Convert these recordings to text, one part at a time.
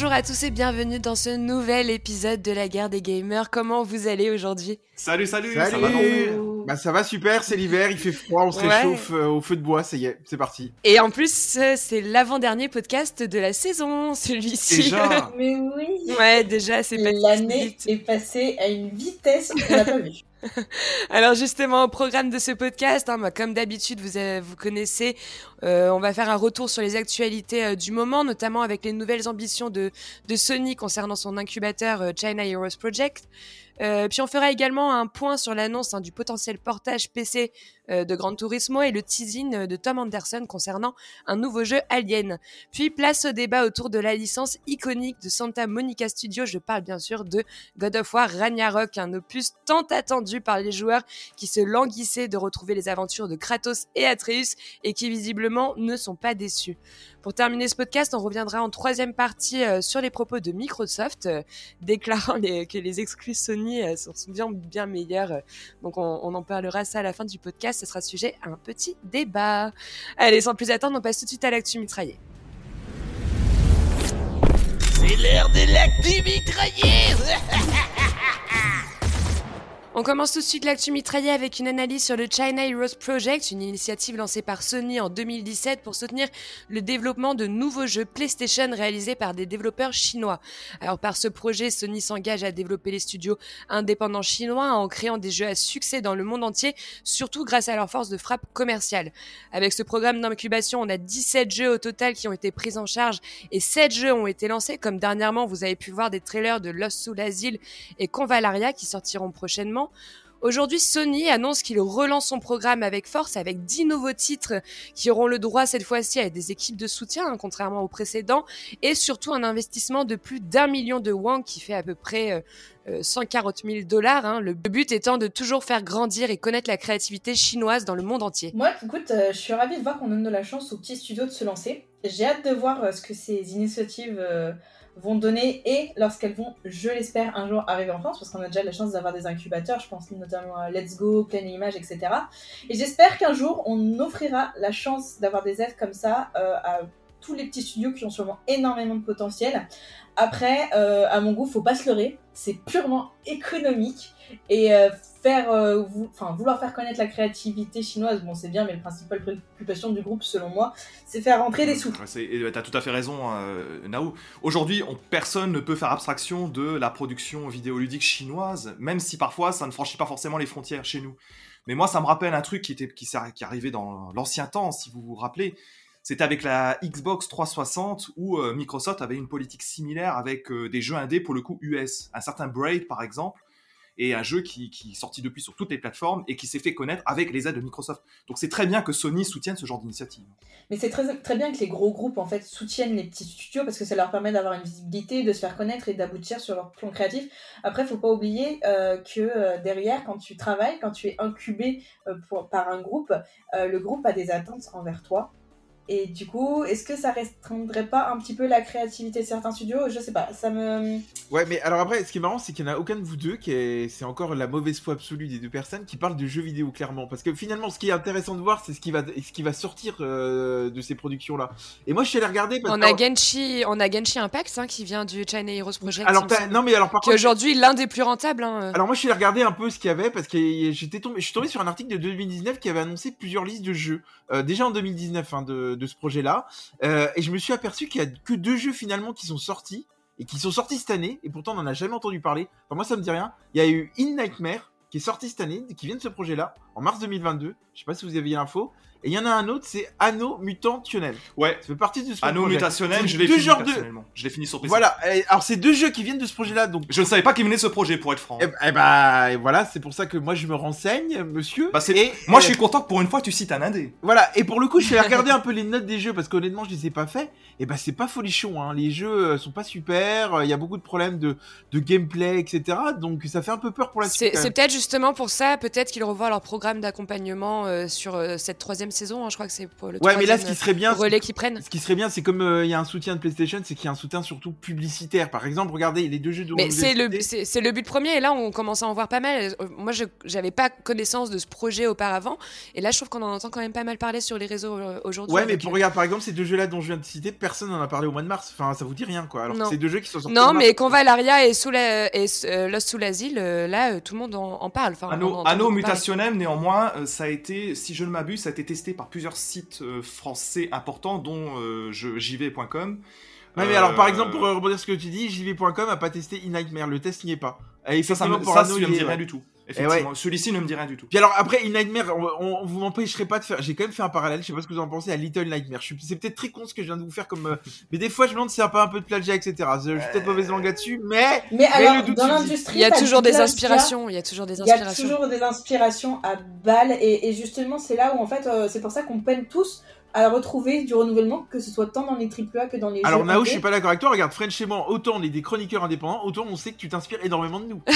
Bonjour à tous et bienvenue dans ce nouvel épisode de la guerre des gamers. Comment vous allez aujourd'hui? Salut, salut, Salut ça va Bah ça va super, c'est l'hiver, il fait froid, on se Ouais. réchauffe euh, au feu de bois, ça y est, c'est parti. Et en plus, euh, c'est l'avant-dernier podcast de la saison, celui-ci. Déjà Mais oui Ouais, déjà, c'est pas L'année est passée à une vitesse qu'on n'a pas vue. Alors justement, au programme de ce podcast, hein, bah, comme d'habitude, vous, vous connaissez, euh, on va faire un retour sur les actualités euh, du moment, notamment avec les nouvelles ambitions de, Sony concernant son incubateur euh, China Heroes Project. Euh, puis on fera également un point sur l'annonce hein, du potentiel portage PC euh, de Gran Turismo et le teasing euh, de Tom Anderson concernant un nouveau jeu Alien. Puis place au débat autour de la licence iconique de Santa Monica Studio. Je parle bien sûr de God of War Ragnarok, un opus tant attendu par les joueurs qui se languissaient de retrouver les aventures de Kratos et Atreus et qui visiblement ne sont pas déçus. Pour terminer ce podcast, on reviendra en troisième partie sur les propos de Microsoft, déclarant que les exclus Sony euh, sont sont bien, bien euh. donc on, on en parlera ça à la fin du podcast, ce sera sujet à un petit débat. Allez, sans plus attendre, on passe tout de suite à l'actu mitraillée. C'est l'heure de l'actu mitraillée On commence tout de suite l'actu mitraillée avec une analyse sur le China Heroes Project, une initiative lancée par Sony en 2017 pour soutenir le développement de nouveaux jeux PlayStation réalisés par des développeurs chinois. Alors par ce projet, Sony s'engage à développer les studios indépendants chinois en créant des jeux à succès dans le monde entier, surtout grâce à leur force de frappe commerciale. Avec ce programme d'incubation, on a 17 jeux au total qui ont été pris en charge et 7 jeux ont été lancés, comme dernièrement vous avez pu voir des trailers de Lost Soul Asile et Convalaria qui sortiront prochainement. Aujourd'hui, Sony annonce qu'il relance son programme avec force, avec 10 nouveaux titres qui auront le droit cette fois-ci à des équipes de soutien, hein, contrairement aux précédents, et surtout un investissement de plus d'un million de won qui fait à peu près euh, euh, 140 000 dollars. hein. Le but étant de toujours faire grandir et connaître la créativité chinoise dans le monde entier. Moi, écoute, euh, je suis ravie de voir qu'on donne de la chance aux petits studios de se lancer. J'ai hâte de voir euh, ce que ces initiatives euh, vont donner et lorsqu'elles vont, je l'espère, un jour arriver en France, parce qu'on a déjà la chance d'avoir des incubateurs, je pense notamment à Let's Go, Pleine Image, etc. Et j'espère qu'un jour, on offrira la chance d'avoir des aides comme ça euh, à tous les petits studios qui ont sûrement énormément de potentiel. Après, euh, à mon goût, faut pas se leurrer, c'est purement économique et euh, faire, euh, vou- enfin, vouloir faire connaître la créativité chinoise, bon c'est bien, mais la principale préoccupation du groupe, selon moi, c'est faire rentrer des sous. Et, euh, T'as tout à fait raison, euh, Nao. Aujourd'hui, on- personne ne peut faire abstraction de la production vidéoludique chinoise, même si parfois ça ne franchit pas forcément les frontières chez nous. Mais moi, ça me rappelle un truc qui, était, qui, qui est arrivé dans l'ancien temps, si vous vous rappelez. C'était avec la Xbox 360 où euh, Microsoft avait une politique similaire avec euh, des jeux indés pour le coup US. Un certain Braid, par exemple, et un jeu qui, est sorti depuis sur toutes les plateformes et qui s'est fait connaître avec les aides de Microsoft. Donc c'est très bien que Sony soutienne ce genre d'initiative. Mais c'est très, très bien que les gros groupes en fait soutiennent les petits studios parce que ça leur permet d'avoir une visibilité, de se faire connaître et d'aboutir sur leur plan créatif. Après, faut pas oublier euh, que euh, derrière, quand tu travailles, quand tu es incubé euh, par un groupe, le groupe a des attentes envers toi. Et du coup, est-ce que ça restreindrait pas un petit peu la créativité de certains studios? Je sais pas, ça me. Ouais, mais alors après, ce qui est marrant, c'est qu'il n'y en a aucun de vous deux qui est. C'est encore la mauvaise foi absolue des deux personnes qui parlent de jeux vidéo, clairement. Parce que finalement, ce qui est intéressant de voir, c'est ce qui va, ce qui va sortir euh, de ces productions-là. Et moi, je suis allé regarder parce On a Genshi, on a Genshi Impact hein, qui vient du China Heroes Project, alors, non, mais alors par qui est contre. aujourd'hui l'un des plus rentables. hein. Alors moi je suis allé regarder un peu ce qu'il y avait parce que j'étais tombé, je suis tombé sur un article de 2019 qui avait annoncé plusieurs listes de jeux euh, déjà en 2019 hein, de, de ce projet-là Euh, et je me suis aperçu qu'il y a que deux jeux finalement qui sont sortis et qui sont sortis cette année et pourtant on n'en a jamais entendu parler. Enfin moi ça me dit rien. Il y a eu In Nightmare qui est sorti cette année, qui vient de ce projet-là en mars 2022. Je sais pas si vous aviez l'info. Et il y en a un autre, c'est Anno Mutationnel. Ouais, Ça fait partie de ce projet. mutationnel, je l'ai deux fini genres de-. Je l'ai fini sur PC. Voilà. Et Alors c'est deux jeux qui viennent de ce projet-là donc Je ne savais pas qu'il venait de ce projet, pour être franc. eh, eh bah et voilà, c'est pour ça que moi je me renseigne, monsieur. Bah, c'est- Et- Moi, et- je suis content que pour une fois, tu cites un indé. Voilà, et pour le coup, je suis allé regarder un peu les notes des jeux parce qu'honnêtement, je les ai pas fait. Et bah, c'est pas folichon, hein. Les jeux euh, sont pas super. Il y a beaucoup de problèmes de, de gameplay, etc. Donc, ça fait un peu peur pour la suite. c'est peut-être justement pour ça, peut-être qu'ils revoient leur programme programme d'accompagnement euh, sur euh, cette troisième saison. hein, je crois que c'est pour le Ouais, mais là, ce qui serait bien, euh, relais qu'ils prennent. ce qui serait bien, c'est comme euh, il y a un soutien de PlayStation, c'est qu'il y a un soutien surtout publicitaire. Par exemple, regardez les deux jeux dont Mais c'est le, c'est le but premier, et là on commence à en voir pas mal. Euh, Moi je j'avais pas connaissance de ce projet auparavant, et là je trouve qu'on en entend quand même pas mal parler sur les réseaux aujourd'hui. Ouais, mais pour euh, regarder par exemple ces deux jeux-là dont je viens de citer, personne n'en a parlé au mois de mars. Enfin, ça vous dit rien quoi. Alors c'est deux jeux qui sont sortis. Non, mais Convalaria et, sous la, et euh, Lost sous l'asile, euh, là euh, tout le monde en, en parle. Enfin, Anno. Mutationem, néanmoins, euh, ça a été, si je ne m'abuse, ça a été testé par plusieurs sites euh, français importants, dont euh, jv.com. Mais Euh, alors par exemple, pour euh, rebondir sur ce que tu dis, JV.com a pas testé In-Nightmare, le test n'y est pas. Et ça, ça, me, ça, ça me dit rien du tout. Eh Effectivement, celui-ci ne me dit rien du tout. Puis alors après In-Nightmare, on, on- vous m'empêcherez pas de faire. J'ai quand même fait un parallèle. Je sais pas ce que vous en pensez à Little Nightmare. Je suis- C'est peut-être très con ce que je viens de vous faire comme. euh, Mais des fois, je me demande si c'est pas un peu de plagiat, etc. Je suis peut-être mauvaise langue là-dessus, mais Mais alors, le doute dans l'industrie, Il y a toujours des inspirations. Il y a toujours des Il y a inspirations. toujours des inspirations à balles et, et justement c'est là où en fait euh, c'est pour ça qu'on peine tous à retrouver du renouvellement que ce soit tant dans les AAA que dans les Alors jeux Nao, indés. je suis pas d'accord avec toi. Regarde, French et moi, autant on est des chroniqueurs indépendants, autant on sait que tu t'inspires énormément de nous.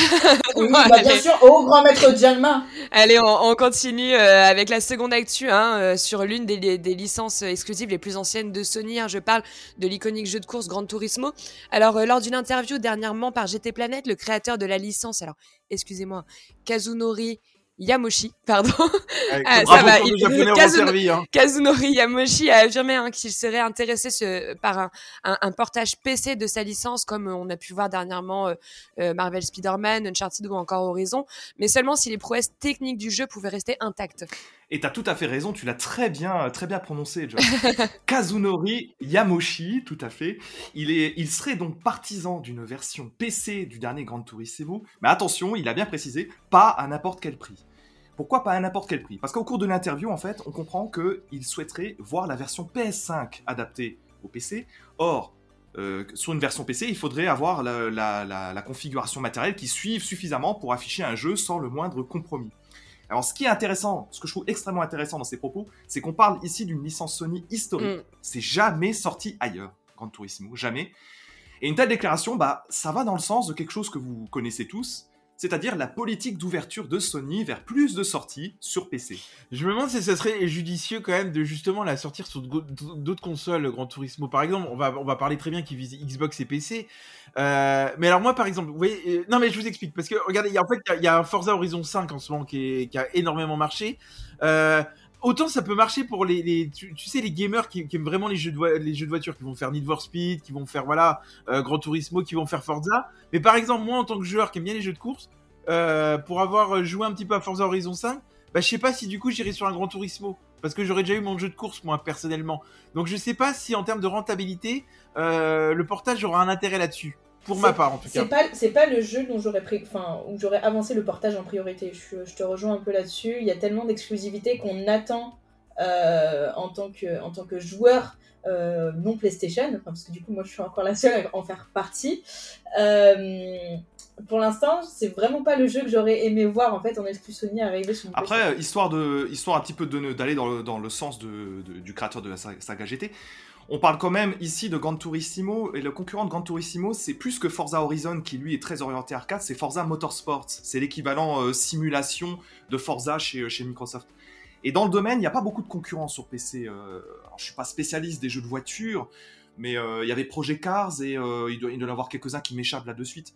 Oui, bah, bien sûr, au grand maître Janma. Allez, on, on continue euh, avec la seconde actu hein, euh, sur l'une des, des licences exclusives les plus anciennes de Sony. hein. je parle de l'iconique jeu de course Gran Turismo. Alors, euh, lors d'une interview dernièrement par GT Planet, le créateur de la licence, alors excusez-moi, Kazunori Yamoshi, pardon, Ah, ça va, il- Kazuno- servi. Hein. Kazunori Yamoshi a affirmé hein, qu'il serait intéressé ce- par un, un- un portage PC de sa licence, comme euh, on a pu voir dernièrement euh, euh, Marvel Spider-Man, Uncharted ou encore Horizon, mais seulement si les prouesses techniques du jeu pouvaient rester intactes. Et t'as tout à fait raison, tu l'as très bien, très bien prononcé, John. Kazunori Yamoshi, tout à fait. Il, est, il serait donc partisan d'une version PC du dernier Gran Turismo. Mais attention, il a bien précisé, pas à n'importe quel prix. Pourquoi pas à n'importe quel prix? Parce qu'au cours de l'interview, en fait, on comprend qu'il souhaiterait voir la version PS5 adaptée au PC. Or, euh, sur une version PC, il faudrait avoir la, la- la- la configuration matérielle qui suive suffisamment pour afficher un jeu sans le moindre compromis. Alors, ce qui est intéressant, ce que je trouve extrêmement intéressant dans ces propos, c'est qu'on parle ici d'une licence Sony historique. Mm. C'est jamais sorti ailleurs, Gran Turismo, jamais. Et une telle déclaration, bah, ça va dans le sens de quelque chose que vous connaissez tous, c'est-à-dire la politique d'ouverture de Sony vers plus de sorties sur PC. Je me demande si ça serait judicieux quand même de justement la sortir sur d'autres consoles, Gran Turismo. Par exemple, on va, on va parler très bien qu'il vise Xbox et PC. Euh, mais alors moi, par exemple, vous voyez, euh, non mais je vous explique parce que regardez, il y a, en fait, il y y, a Forza Horizon 5 en ce moment qui, qui a énormément marché. Euh, autant ça peut marcher pour les, tu, sais, les gamers qui, aiment vraiment les jeux de voi- les jeux de voiture, qui vont faire Need for Speed, qui vont faire voilà euh, Gran Turismo, qui vont faire Forza. Mais par exemple, moi en tant que joueur qui aime bien les jeux de course, euh, pour avoir joué un petit peu à Forza Horizon 5 bah je sais pas si du coup j'irai sur un Gran Turismo parce que j'aurais déjà eu mon jeu de course moi personnellement. Donc je sais pas si en termes de rentabilité euh, le portage aura un intérêt là-dessus pour ma C'est- part en tout cas. C'est pas, c'est pas le jeu dont j'aurais pris, enfin, où j'aurais avancé le portage en priorité. Je, je te rejoins un peu là-dessus. Il y a tellement d'exclusivité qu'on attend euh, en, tant que, en tant que joueur euh, non PlayStation, enfin, parce que du coup, moi, je suis encore la seule à en faire partie. Euh, pour l'instant, c'est vraiment pas le jeu que j'aurais aimé voir en fait en exclu Sony arriver sur mon. Après, histoire, de, histoire un petit peu de- d'aller dans le, dans le sens de, de- du créateur de la sa- saga GT, on parle quand même ici de Gran Turismo, et le concurrent de Gran Turismo, c'est plus que Forza Horizon, qui lui est très orienté arcade, c'est Forza Motorsport. C'est l'équivalent euh, simulation de Forza chez, chez Microsoft. Et dans le domaine, il n'y a pas beaucoup de concurrents sur PC. euh, alors, je suis pas spécialiste des jeux de voiture, mais euh, il y avait Project Cars, et euh, il doit, il doit y en avoir quelques-uns qui m'échappent là de suite.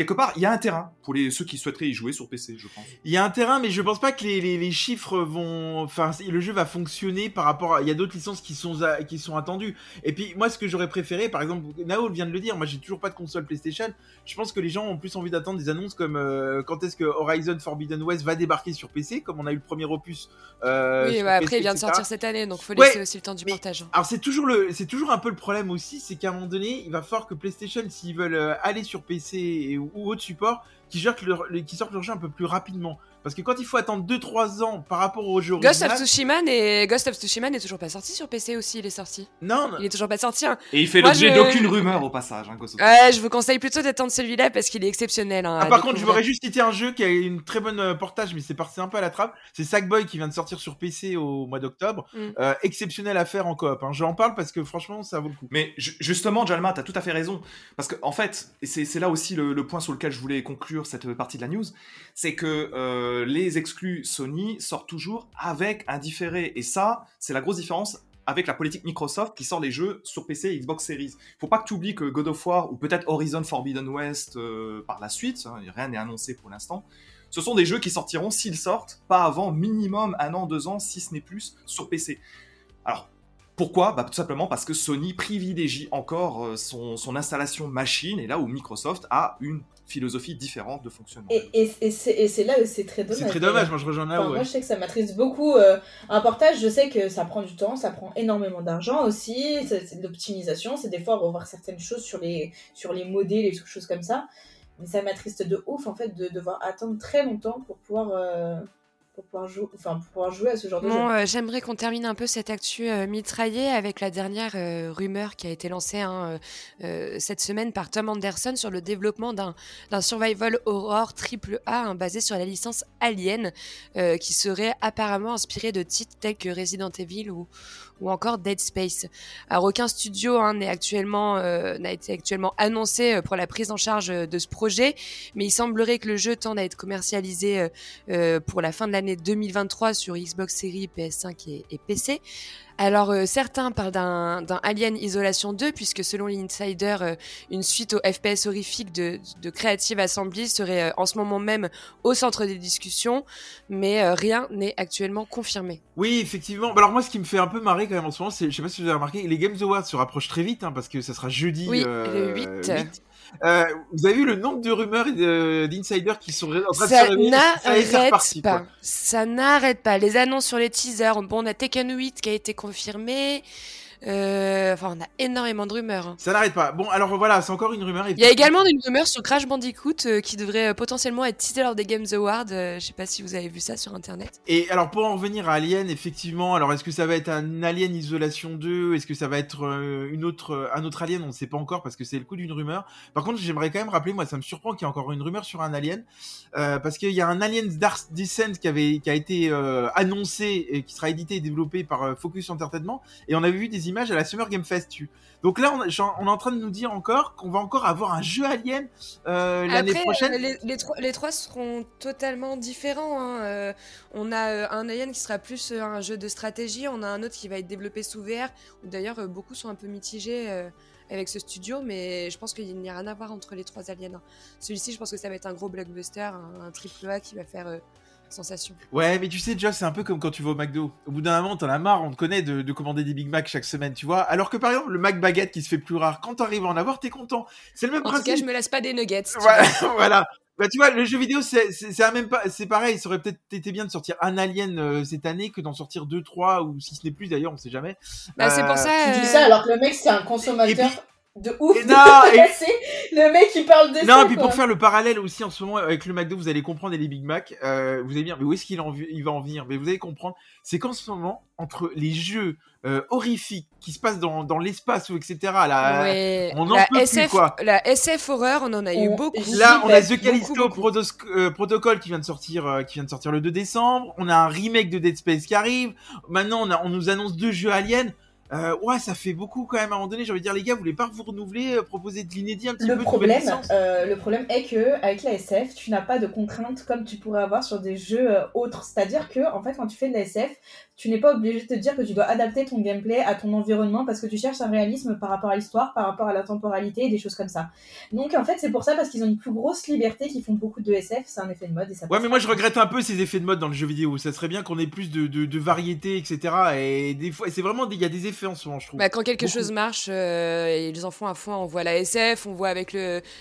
Quelque part, il y a un terrain pour les, ceux qui souhaiteraient y jouer sur PC, je pense. Il y a un terrain, mais je pense pas que les, les, les chiffres vont. Enfin, le jeu va fonctionner par rapport à. Il y a d'autres licences qui sont, à- qui sont attendues. Et puis, moi, ce que j'aurais préféré, par exemple, Nao vient de le dire, moi, j'ai toujours pas de console PlayStation. Je pense que les gens ont plus envie d'attendre des annonces comme euh, quand est-ce que Horizon Forbidden West va débarquer sur PC, comme on a eu le premier opus. euh, oui, sur bah, PC, après, il vient de sortir cette année, donc faut Ouais, laisser aussi le temps du mais- montage. Alors c'est toujours le, c'est toujours un peu le problème aussi, c'est qu'à un moment donné, il va falloir que PlayStation, s'ils veulent euh, aller sur PC et, ou, autre support, qu'ils sortent leur, sortent leur jeu un peu plus rapidement. Parce que quand il faut attendre 2-3 ans par rapport au jeu Ghost of original, Tsushima n'est Ghost of Tsushima n'est toujours pas sorti sur PC aussi, il est sorti. non, non, Il est toujours pas sorti. hein. Et il fait Moi, l'objet je- d'aucune rumeur au passage, hein, Ghost of Ouais, je vous conseille plutôt d'attendre celui-là parce qu'il est exceptionnel. hein, Ah, par contre, je voudrais juste citer un jeu qui a une très bonne euh, portage, mais c'est passé un peu à la trappe. C'est Sackboy qui vient de sortir sur PC au mois d'octobre. Mm. Euh, exceptionnel à faire en coop. Hein. J'en parle parce que franchement, ça vaut le coup. Mais ju- justement, Jalma, t'as tout à fait raison. Parce que, en fait, et c'est c'est là aussi le, le point sur lequel je voulais conclure cette partie de la news, c'est que euh, les exclus Sony sortent toujours avec un différé. Et ça, c'est la grosse différence avec la politique Microsoft qui sort les jeux sur PC et Xbox Series. Faut pas que tu oublies que God of War ou peut-être Horizon Forbidden West euh, par la suite, hein, rien n'est annoncé pour l'instant, ce sont des jeux qui sortiront s'ils sortent pas avant minimum un an, deux ans, si ce n'est plus, sur PC. Alors, pourquoi bah, Tout simplement parce que Sony privilégie encore euh, son, son, installation machine, et là où Microsoft a une philosophie différente de fonctionnement. Et, et, et c'est là où c'est très dommage. C'est très dommage, moi je rejoins là. Enfin, ouais. Moi je sais que ça m'attriste beaucoup. Euh, un portage, je sais que ça prend du temps, ça prend énormément d'argent aussi, c'est de l'optimisation, c'est des fois revoir certaines choses sur les, sur les modèles et choses comme ça. Mais ça m'attriste de ouf en fait de devoir attendre très longtemps pour pouvoir. Euh pour pouvoir, jouer, enfin, pour pouvoir jouer à ce genre de jeu. Euh, J'aimerais qu'on termine un peu cette actu euh, mitraillée avec la dernière euh, rumeur qui a été lancée hein, cette semaine par Tom Anderson sur le développement d'un survival horror triple A hein, basé sur la licence Alien qui serait apparemment inspiré de titres tels que Resident Evil ou, ou encore Dead Space. Alors aucun studio hein, n'est actuellement n'a été actuellement annoncé pour la prise en charge de ce projet, mais il semblerait que le jeu tende à être commercialisé pour la fin de l'année 2023 sur Xbox Series, PS5 et, et PC. Alors euh, certains parlent d'un Alien Isolation 2 puisque selon l'Insider, euh, une suite au FPS horrifique de, de Creative Assembly serait euh, en ce moment même au centre des discussions, mais rien n'est actuellement confirmé. Oui, effectivement. Bah alors moi, ce qui me fait un peu marrer quand même en ce moment, c'est, je sais pas si vous avez remarqué, les Games Awards se rapprochent très vite hein, parce que ça sera jeudi. Oui, le 8. 8. Euh, vous avez vu le nombre de rumeurs et d'insiders qui sont en train de ça se réveiller? N'arrête pas. Ça n'arrête pas. Les annonces sur les teasers. Bon, on a Tekken 8 qui a été confirmé. Euh, enfin, on a énormément de rumeurs. hein. Ça n'arrête pas. Bon, alors voilà, c'est encore une rumeur. Il y a également une rumeur sur Crash Bandicoot euh, qui devrait euh, potentiellement être teasé lors des Games Awards. Euh, je sais pas si vous avez vu ça sur internet. Et alors pour en revenir à Alien, effectivement, alors est-ce que ça va être un Alien Isolation 2 Est-ce que ça va être euh, une autre, euh, un autre Alien? On ne sait pas encore parce que c'est le coup d'une rumeur. Par contre, j'aimerais quand même rappeler, moi ça me surprend qu'il y ait encore une rumeur sur un Alien. Euh, parce qu'il y a un Alien Dark Descent qui, avait, qui a été euh, annoncé et qui sera édité et développé par euh, Focus Entertainment. Et on avait vu des images à la Summer Game Fest. Tu. Donc là, on, on, est en train de nous dire encore qu'on va encore avoir un jeu Alien euh, l'année prochaine. Les, les, trois, les, trois, seront totalement différents. Hein. Euh, on a euh, un Alien qui sera plus un jeu de stratégie. On a un autre qui va être développé sous VR. D'ailleurs, beaucoup sont un peu mitigés avec ce studio, mais je pense qu'il n'y a rien à voir entre les trois aliens. hein. Celui-ci, je pense que ça va être un gros blockbuster, un, un triple A qui va faire sensation. Ouais, mais tu sais, déjà, c'est un peu comme quand tu vas au McDo. Au bout d'un moment, t'en as marre, on te connaît de, de, commander des Big Mac chaque semaine, tu vois. Alors que par exemple, le Mac Baguette qui se fait plus rare, quand t'arrives à en avoir, t'es content. C'est le même en principe. En tout cas, je me lasse pas des nuggets. Voilà, voilà. Bah, tu vois, le jeu vidéo, c'est même pas, c'est pareil. Ça aurait peut-être été bien de sortir un Alien euh, cette année que d'en sortir deux, trois, ou si ce n'est plus d'ailleurs, on sait jamais. Bah, euh... c'est pour ça. Tu dis ça alors que le mec, c'est un consommateur. De ouf. Et non, et... le mec qui parle de non, ça. puis quoi. pour faire le parallèle aussi en ce moment avec le McDo, vous allez comprendre et les Big Mac. Euh, vous allez dire, mais où est-ce qu'il il va en venir? Mais vous allez comprendre, c'est qu'en ce moment, entre les jeux euh, horrifiques qui se passent dans, dans l'espace ou etc. Là, ouais. on en la peut SF, plus quoi. La SF horreur, on en a eu beaucoup. Là, on a The Callisto euh, Protocol qui vient de sortir, euh, qui vient de sortir le 2 décembre. On a un remake de Dead Space qui arrive. Maintenant, on, a, on nous annonce deux jeux aliens. Euh, ouais, ça fait beaucoup quand même à un moment donné. J'ai envie de dire, les gars, vous voulez pas vous renouveler, euh, proposer de l'inédit un petit le peu problème, euh, Le problème est que avec la SF, tu n'as pas de contraintes comme tu pourrais avoir sur des jeux euh, autres. C'est-à-dire que, en fait, quand tu fais de la SF, tu n'es pas obligé de te dire que tu dois adapter ton gameplay à ton environnement parce que tu cherches un réalisme par rapport à l'histoire, par rapport à la temporalité et des choses comme ça. Donc, en fait, c'est pour ça parce qu'ils ont une plus grosse liberté qu'ils font beaucoup de SF. C'est un effet de mode et ça. Ouais, mais moi je regrette un peu ces effets de mode dans le jeu vidéo. Ça serait bien qu'on ait plus de, de, de, variété, etc. Et des fois, c'est vraiment, il y a des effets en ce moment, je trouve. Bah, quand quelque Beaucoup. chose marche, euh, ils en font à fond. On voit la SF, on voit avec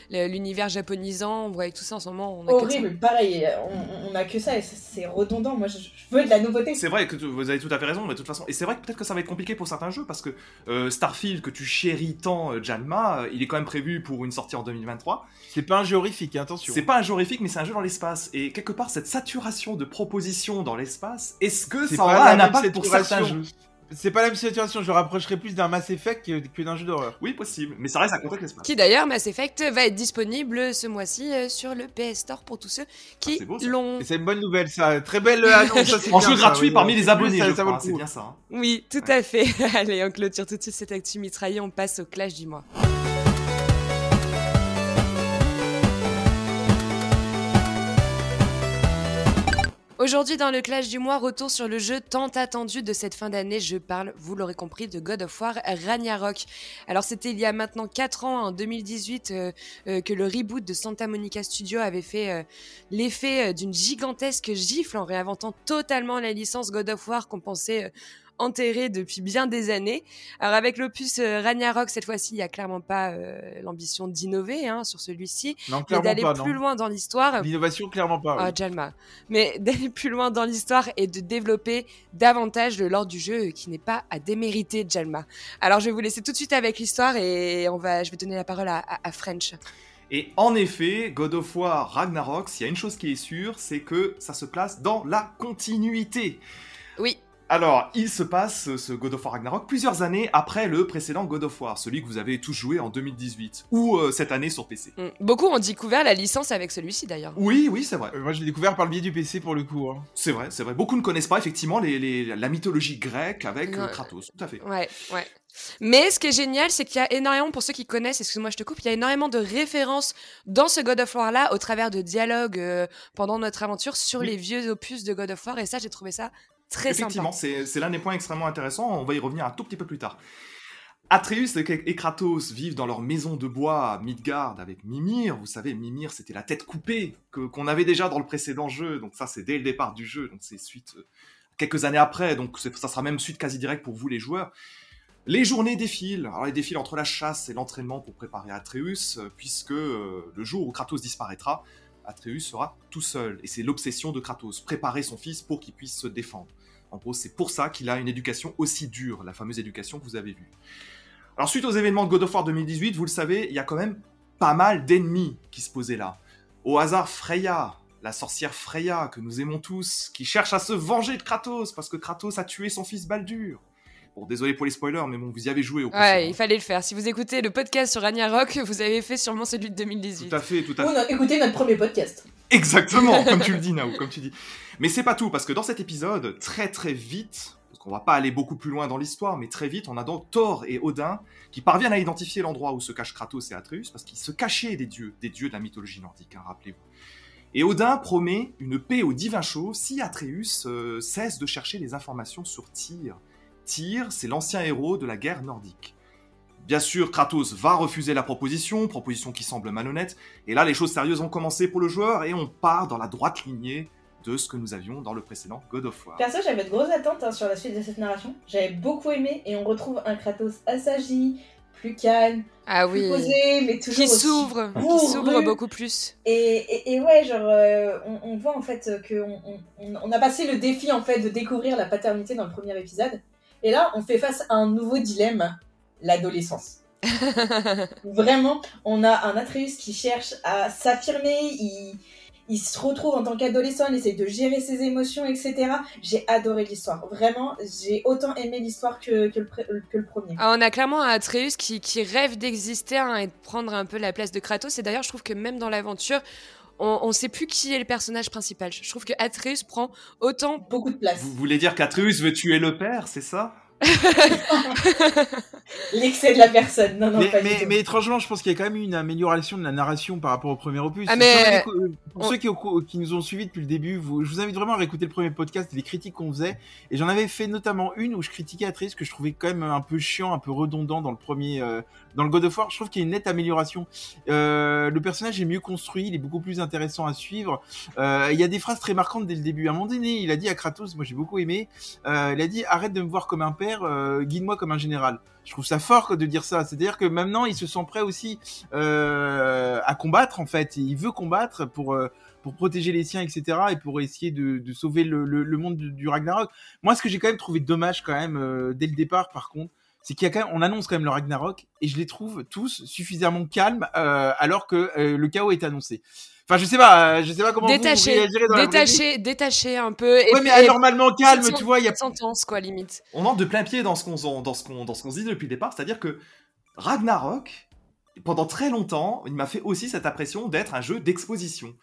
l'univers japonisant, on voit avec tout ça en ce moment. On a Horrible, pareil, on, on, a que ça et c'est redondant. Moi, je, je, veux de la nouveauté. C'est vrai que tu, vous avez tout à fait raison, mais de toute façon, et c'est vrai que peut-être que ça va être compliqué pour certains jeux parce que euh, Starfield, que tu chéris tant, euh, Janma, il est quand même prévu pour une sortie en 2023. C'est pas un jeu horrifique, attention. C'est pas un jeu horrifique, mais c'est un jeu dans l'espace. Et quelque part, cette saturation de propositions dans l'espace, est-ce que ça aura un impact pour certains jeux? C'est pas la même situation, je le rapprocherais plus d'un Mass Effect que, que d'un jeu d'horreur. Oui, possible, mais ça reste un l'espace. Qui d'ailleurs, Mass Effect va être disponible ce mois-ci euh, sur le PS Store pour tous ceux qui ah, l'ont. C'est une bonne nouvelle, ça. Très belle annonce. Ça, en jeu gratuit parmi les abonnés, ça, ça c'est bien ça. Hein. Oui, tout ouais. à fait. Allez, on clôture tout de suite cette actu mitraillée, on passe au clash du mois. Aujourd'hui, dans le clash du mois, retour sur le jeu tant attendu de cette fin d'année. Je parle, vous l'aurez compris, de God of War Ragnarok. Alors, c'était il y a maintenant 4 ans, en 2018, euh, euh, que le reboot de Santa Monica Studio avait fait euh, l'effet d'une gigantesque gifle en réinventant totalement la licence God of War qu'on pensait euh, enterrée depuis bien des années. Alors avec l'opus euh, Ragnarok, cette fois-ci, il n'y a clairement pas euh, l'ambition d'innover hein, sur celui-ci, mais d'aller plus non. loin dans l'histoire. L'innovation, clairement pas. Ah, oui. Jalma. Mais d'aller plus loin dans l'histoire et de développer davantage le lore du jeu euh, qui n'est pas à démériter, Jalma. Alors, je vais vous laisser tout de suite avec l'histoire et on va, je vais donner la parole à, à- à French. Et en effet, God of War Ragnarok, s'il y a une chose qui est sûre, c'est que ça se place dans la continuité. Oui. Alors, il se passe ce God of War Ragnarok plusieurs années après le précédent God of War, celui que vous avez tous joué en 2018, ou euh, cette année sur PC. Mm. Beaucoup ont découvert la licence avec celui-ci d'ailleurs. Oui, oui, c'est vrai. Euh, Moi, je l'ai découvert par le biais du PC pour le coup. hein. C'est vrai, c'est vrai. Beaucoup ne connaissent pas effectivement les, les- la mythologie grecque avec euh. Kratos, tout à fait. Ouais, ouais. Mais ce qui est génial, c'est qu'il y a énormément, pour ceux qui connaissent, excuse-moi, je te coupe, il y a énormément de références dans ce God of War là, au travers de dialogues euh, pendant notre aventure sur Oui. les vieux opus de God of War, et ça, j'ai trouvé ça très Effectivement, c'est l'un des points extrêmement intéressants. On va y revenir un tout petit peu plus tard. Atreus et Kratos vivent dans leur maison de bois à Midgard avec Mimir. Vous savez, Mimir, c'était la tête coupée qu'on avait déjà dans le précédent jeu. Donc ça, c'est dès le départ du jeu. Donc c'est suite euh, quelques années après. Donc ça sera même suite quasi directe pour vous les joueurs. Les journées défilent. Alors les défilent entre la chasse et l'entraînement pour préparer Atreus, euh, puisque euh, le jour où Kratos disparaîtra, Atreus sera tout seul. Et c'est l'obsession de Kratos, préparer son fils pour qu'il puisse se défendre. En gros, c'est pour ça qu'il a une éducation aussi dure, la fameuse éducation que vous avez vue. Alors, suite aux événements de God of War 2018, vous le savez, il y a quand même pas mal d'ennemis qui se posaient là. Au hasard, Freya, la sorcière Freya, que nous aimons tous, qui cherche à se venger de Kratos, parce que Kratos a tué son fils Baldur. Bon, désolé pour les spoilers, mais bon, vous y avez joué au Ouais, il fallait le faire. Si vous écoutez le podcast sur Ragnarok, vous avez fait sûrement celui de 2018. Tout à fait, tout à Ou fait. non, écoutez notre premier podcast. Exactement, comme tu le dis, Nao, comme tu dis. Mais c'est pas tout, parce que dans cet épisode, très très vite, parce qu'on va pas aller beaucoup plus loin dans l'histoire, mais très vite, on a donc Thor et Odin qui parviennent à identifier l'endroit où se cachent Kratos et Atreus, parce qu'ils se cachaient des dieux, des dieux de la mythologie nordique, hein, rappelez-vous. Et Odin promet une paix aux divins chauds si Atreus euh, cesse de chercher les informations sur Tyr. Tyr, c'est l'ancien héros de la guerre nordique. Bien sûr, Kratos va refuser la proposition, proposition qui semble malhonnête, et là les choses sérieuses vont commencer pour le joueur, et on part dans la droite lignée de ce que nous avions dans le précédent God of War. Perso, j'avais de grosses attentes hein, sur la suite de cette narration. J'avais beaucoup aimé et on retrouve un Kratos assagi, plus calme, Ah plus oui. posé, mais toujours Qui s'ouvre, qui s'ouvre beaucoup plus. Et, et, et ouais, genre, euh, on, on voit en fait qu'on on, on, on a passé le défi en fait de découvrir la paternité dans le premier épisode. Et là, on fait face à un nouveau dilemme, l'adolescence. Vraiment, on a un Atreus qui cherche à s'affirmer, il, il se retrouve en tant qu'adolescent, il essaye de gérer ses émotions, etc. J'ai adoré l'histoire. Vraiment, j'ai autant aimé l'histoire que, que, le, pré- que le premier. Ah, on a clairement un Atreus qui, qui rêve d'exister hein, et de prendre un peu la place de Kratos. Et d'ailleurs, je trouve que même dans l'aventure, on, on sait plus qui est le personnage principal. Je trouve que Atreus prend autant. Beaucoup de place. Vous voulez dire qu'Atreus veut tuer le père, c'est ça? L'excès de la personne. Non, non, mais, pas du mais, tout. mais étrangement, je pense qu'il y a quand même eu une amélioration de la narration par rapport au premier opus. Ah, mais- pour ceux qui, nous ont suivis depuis le début, vous- je vous invite vraiment à réécouter le premier podcast et les critiques qu'on faisait. Et j'en avais fait notamment une où je critiquais Atreus que je trouvais quand même un peu chiant, un peu redondant dans le premier, euh, dans le God of War. Je trouve qu'il y a une nette amélioration. Euh, le personnage est mieux construit, il est beaucoup plus intéressant à suivre. Euh, il y a des phrases très marquantes dès le début. À un moment donné, il a dit à Kratos, moi j'ai beaucoup aimé, euh, il a dit arrête de me voir comme un père, euh, guide-moi comme un général. Je trouve ça fort de dire ça. C'est-à-dire que maintenant, il se sent prêt aussi euh, à combattre en fait. Il veut combattre pour euh, pour protéger les siens, etc. et pour essayer de, de sauver le, le, le monde du, du Ragnarok. Moi, ce que j'ai quand même trouvé dommage quand même euh, dès le départ, par contre, c'est qu'il y a quand même, on annonce quand même le Ragnarok et je les trouve tous suffisamment calmes euh, alors que euh, le chaos est annoncé. Enfin, je sais pas, euh, je sais pas comment vous, vous Détaché, réagirez dans la détaché, détaché un peu. Et, Ouais, mais anormalement calme, tu vois, il y a sentence, quoi, limite. On entre de plein pied dans ce qu'on dans ce qu'on dans ce qu'on se dit depuis le départ, c'est-à-dire que Ragnarok pendant très longtemps, il m'a fait aussi cette impression d'être un jeu d'exposition.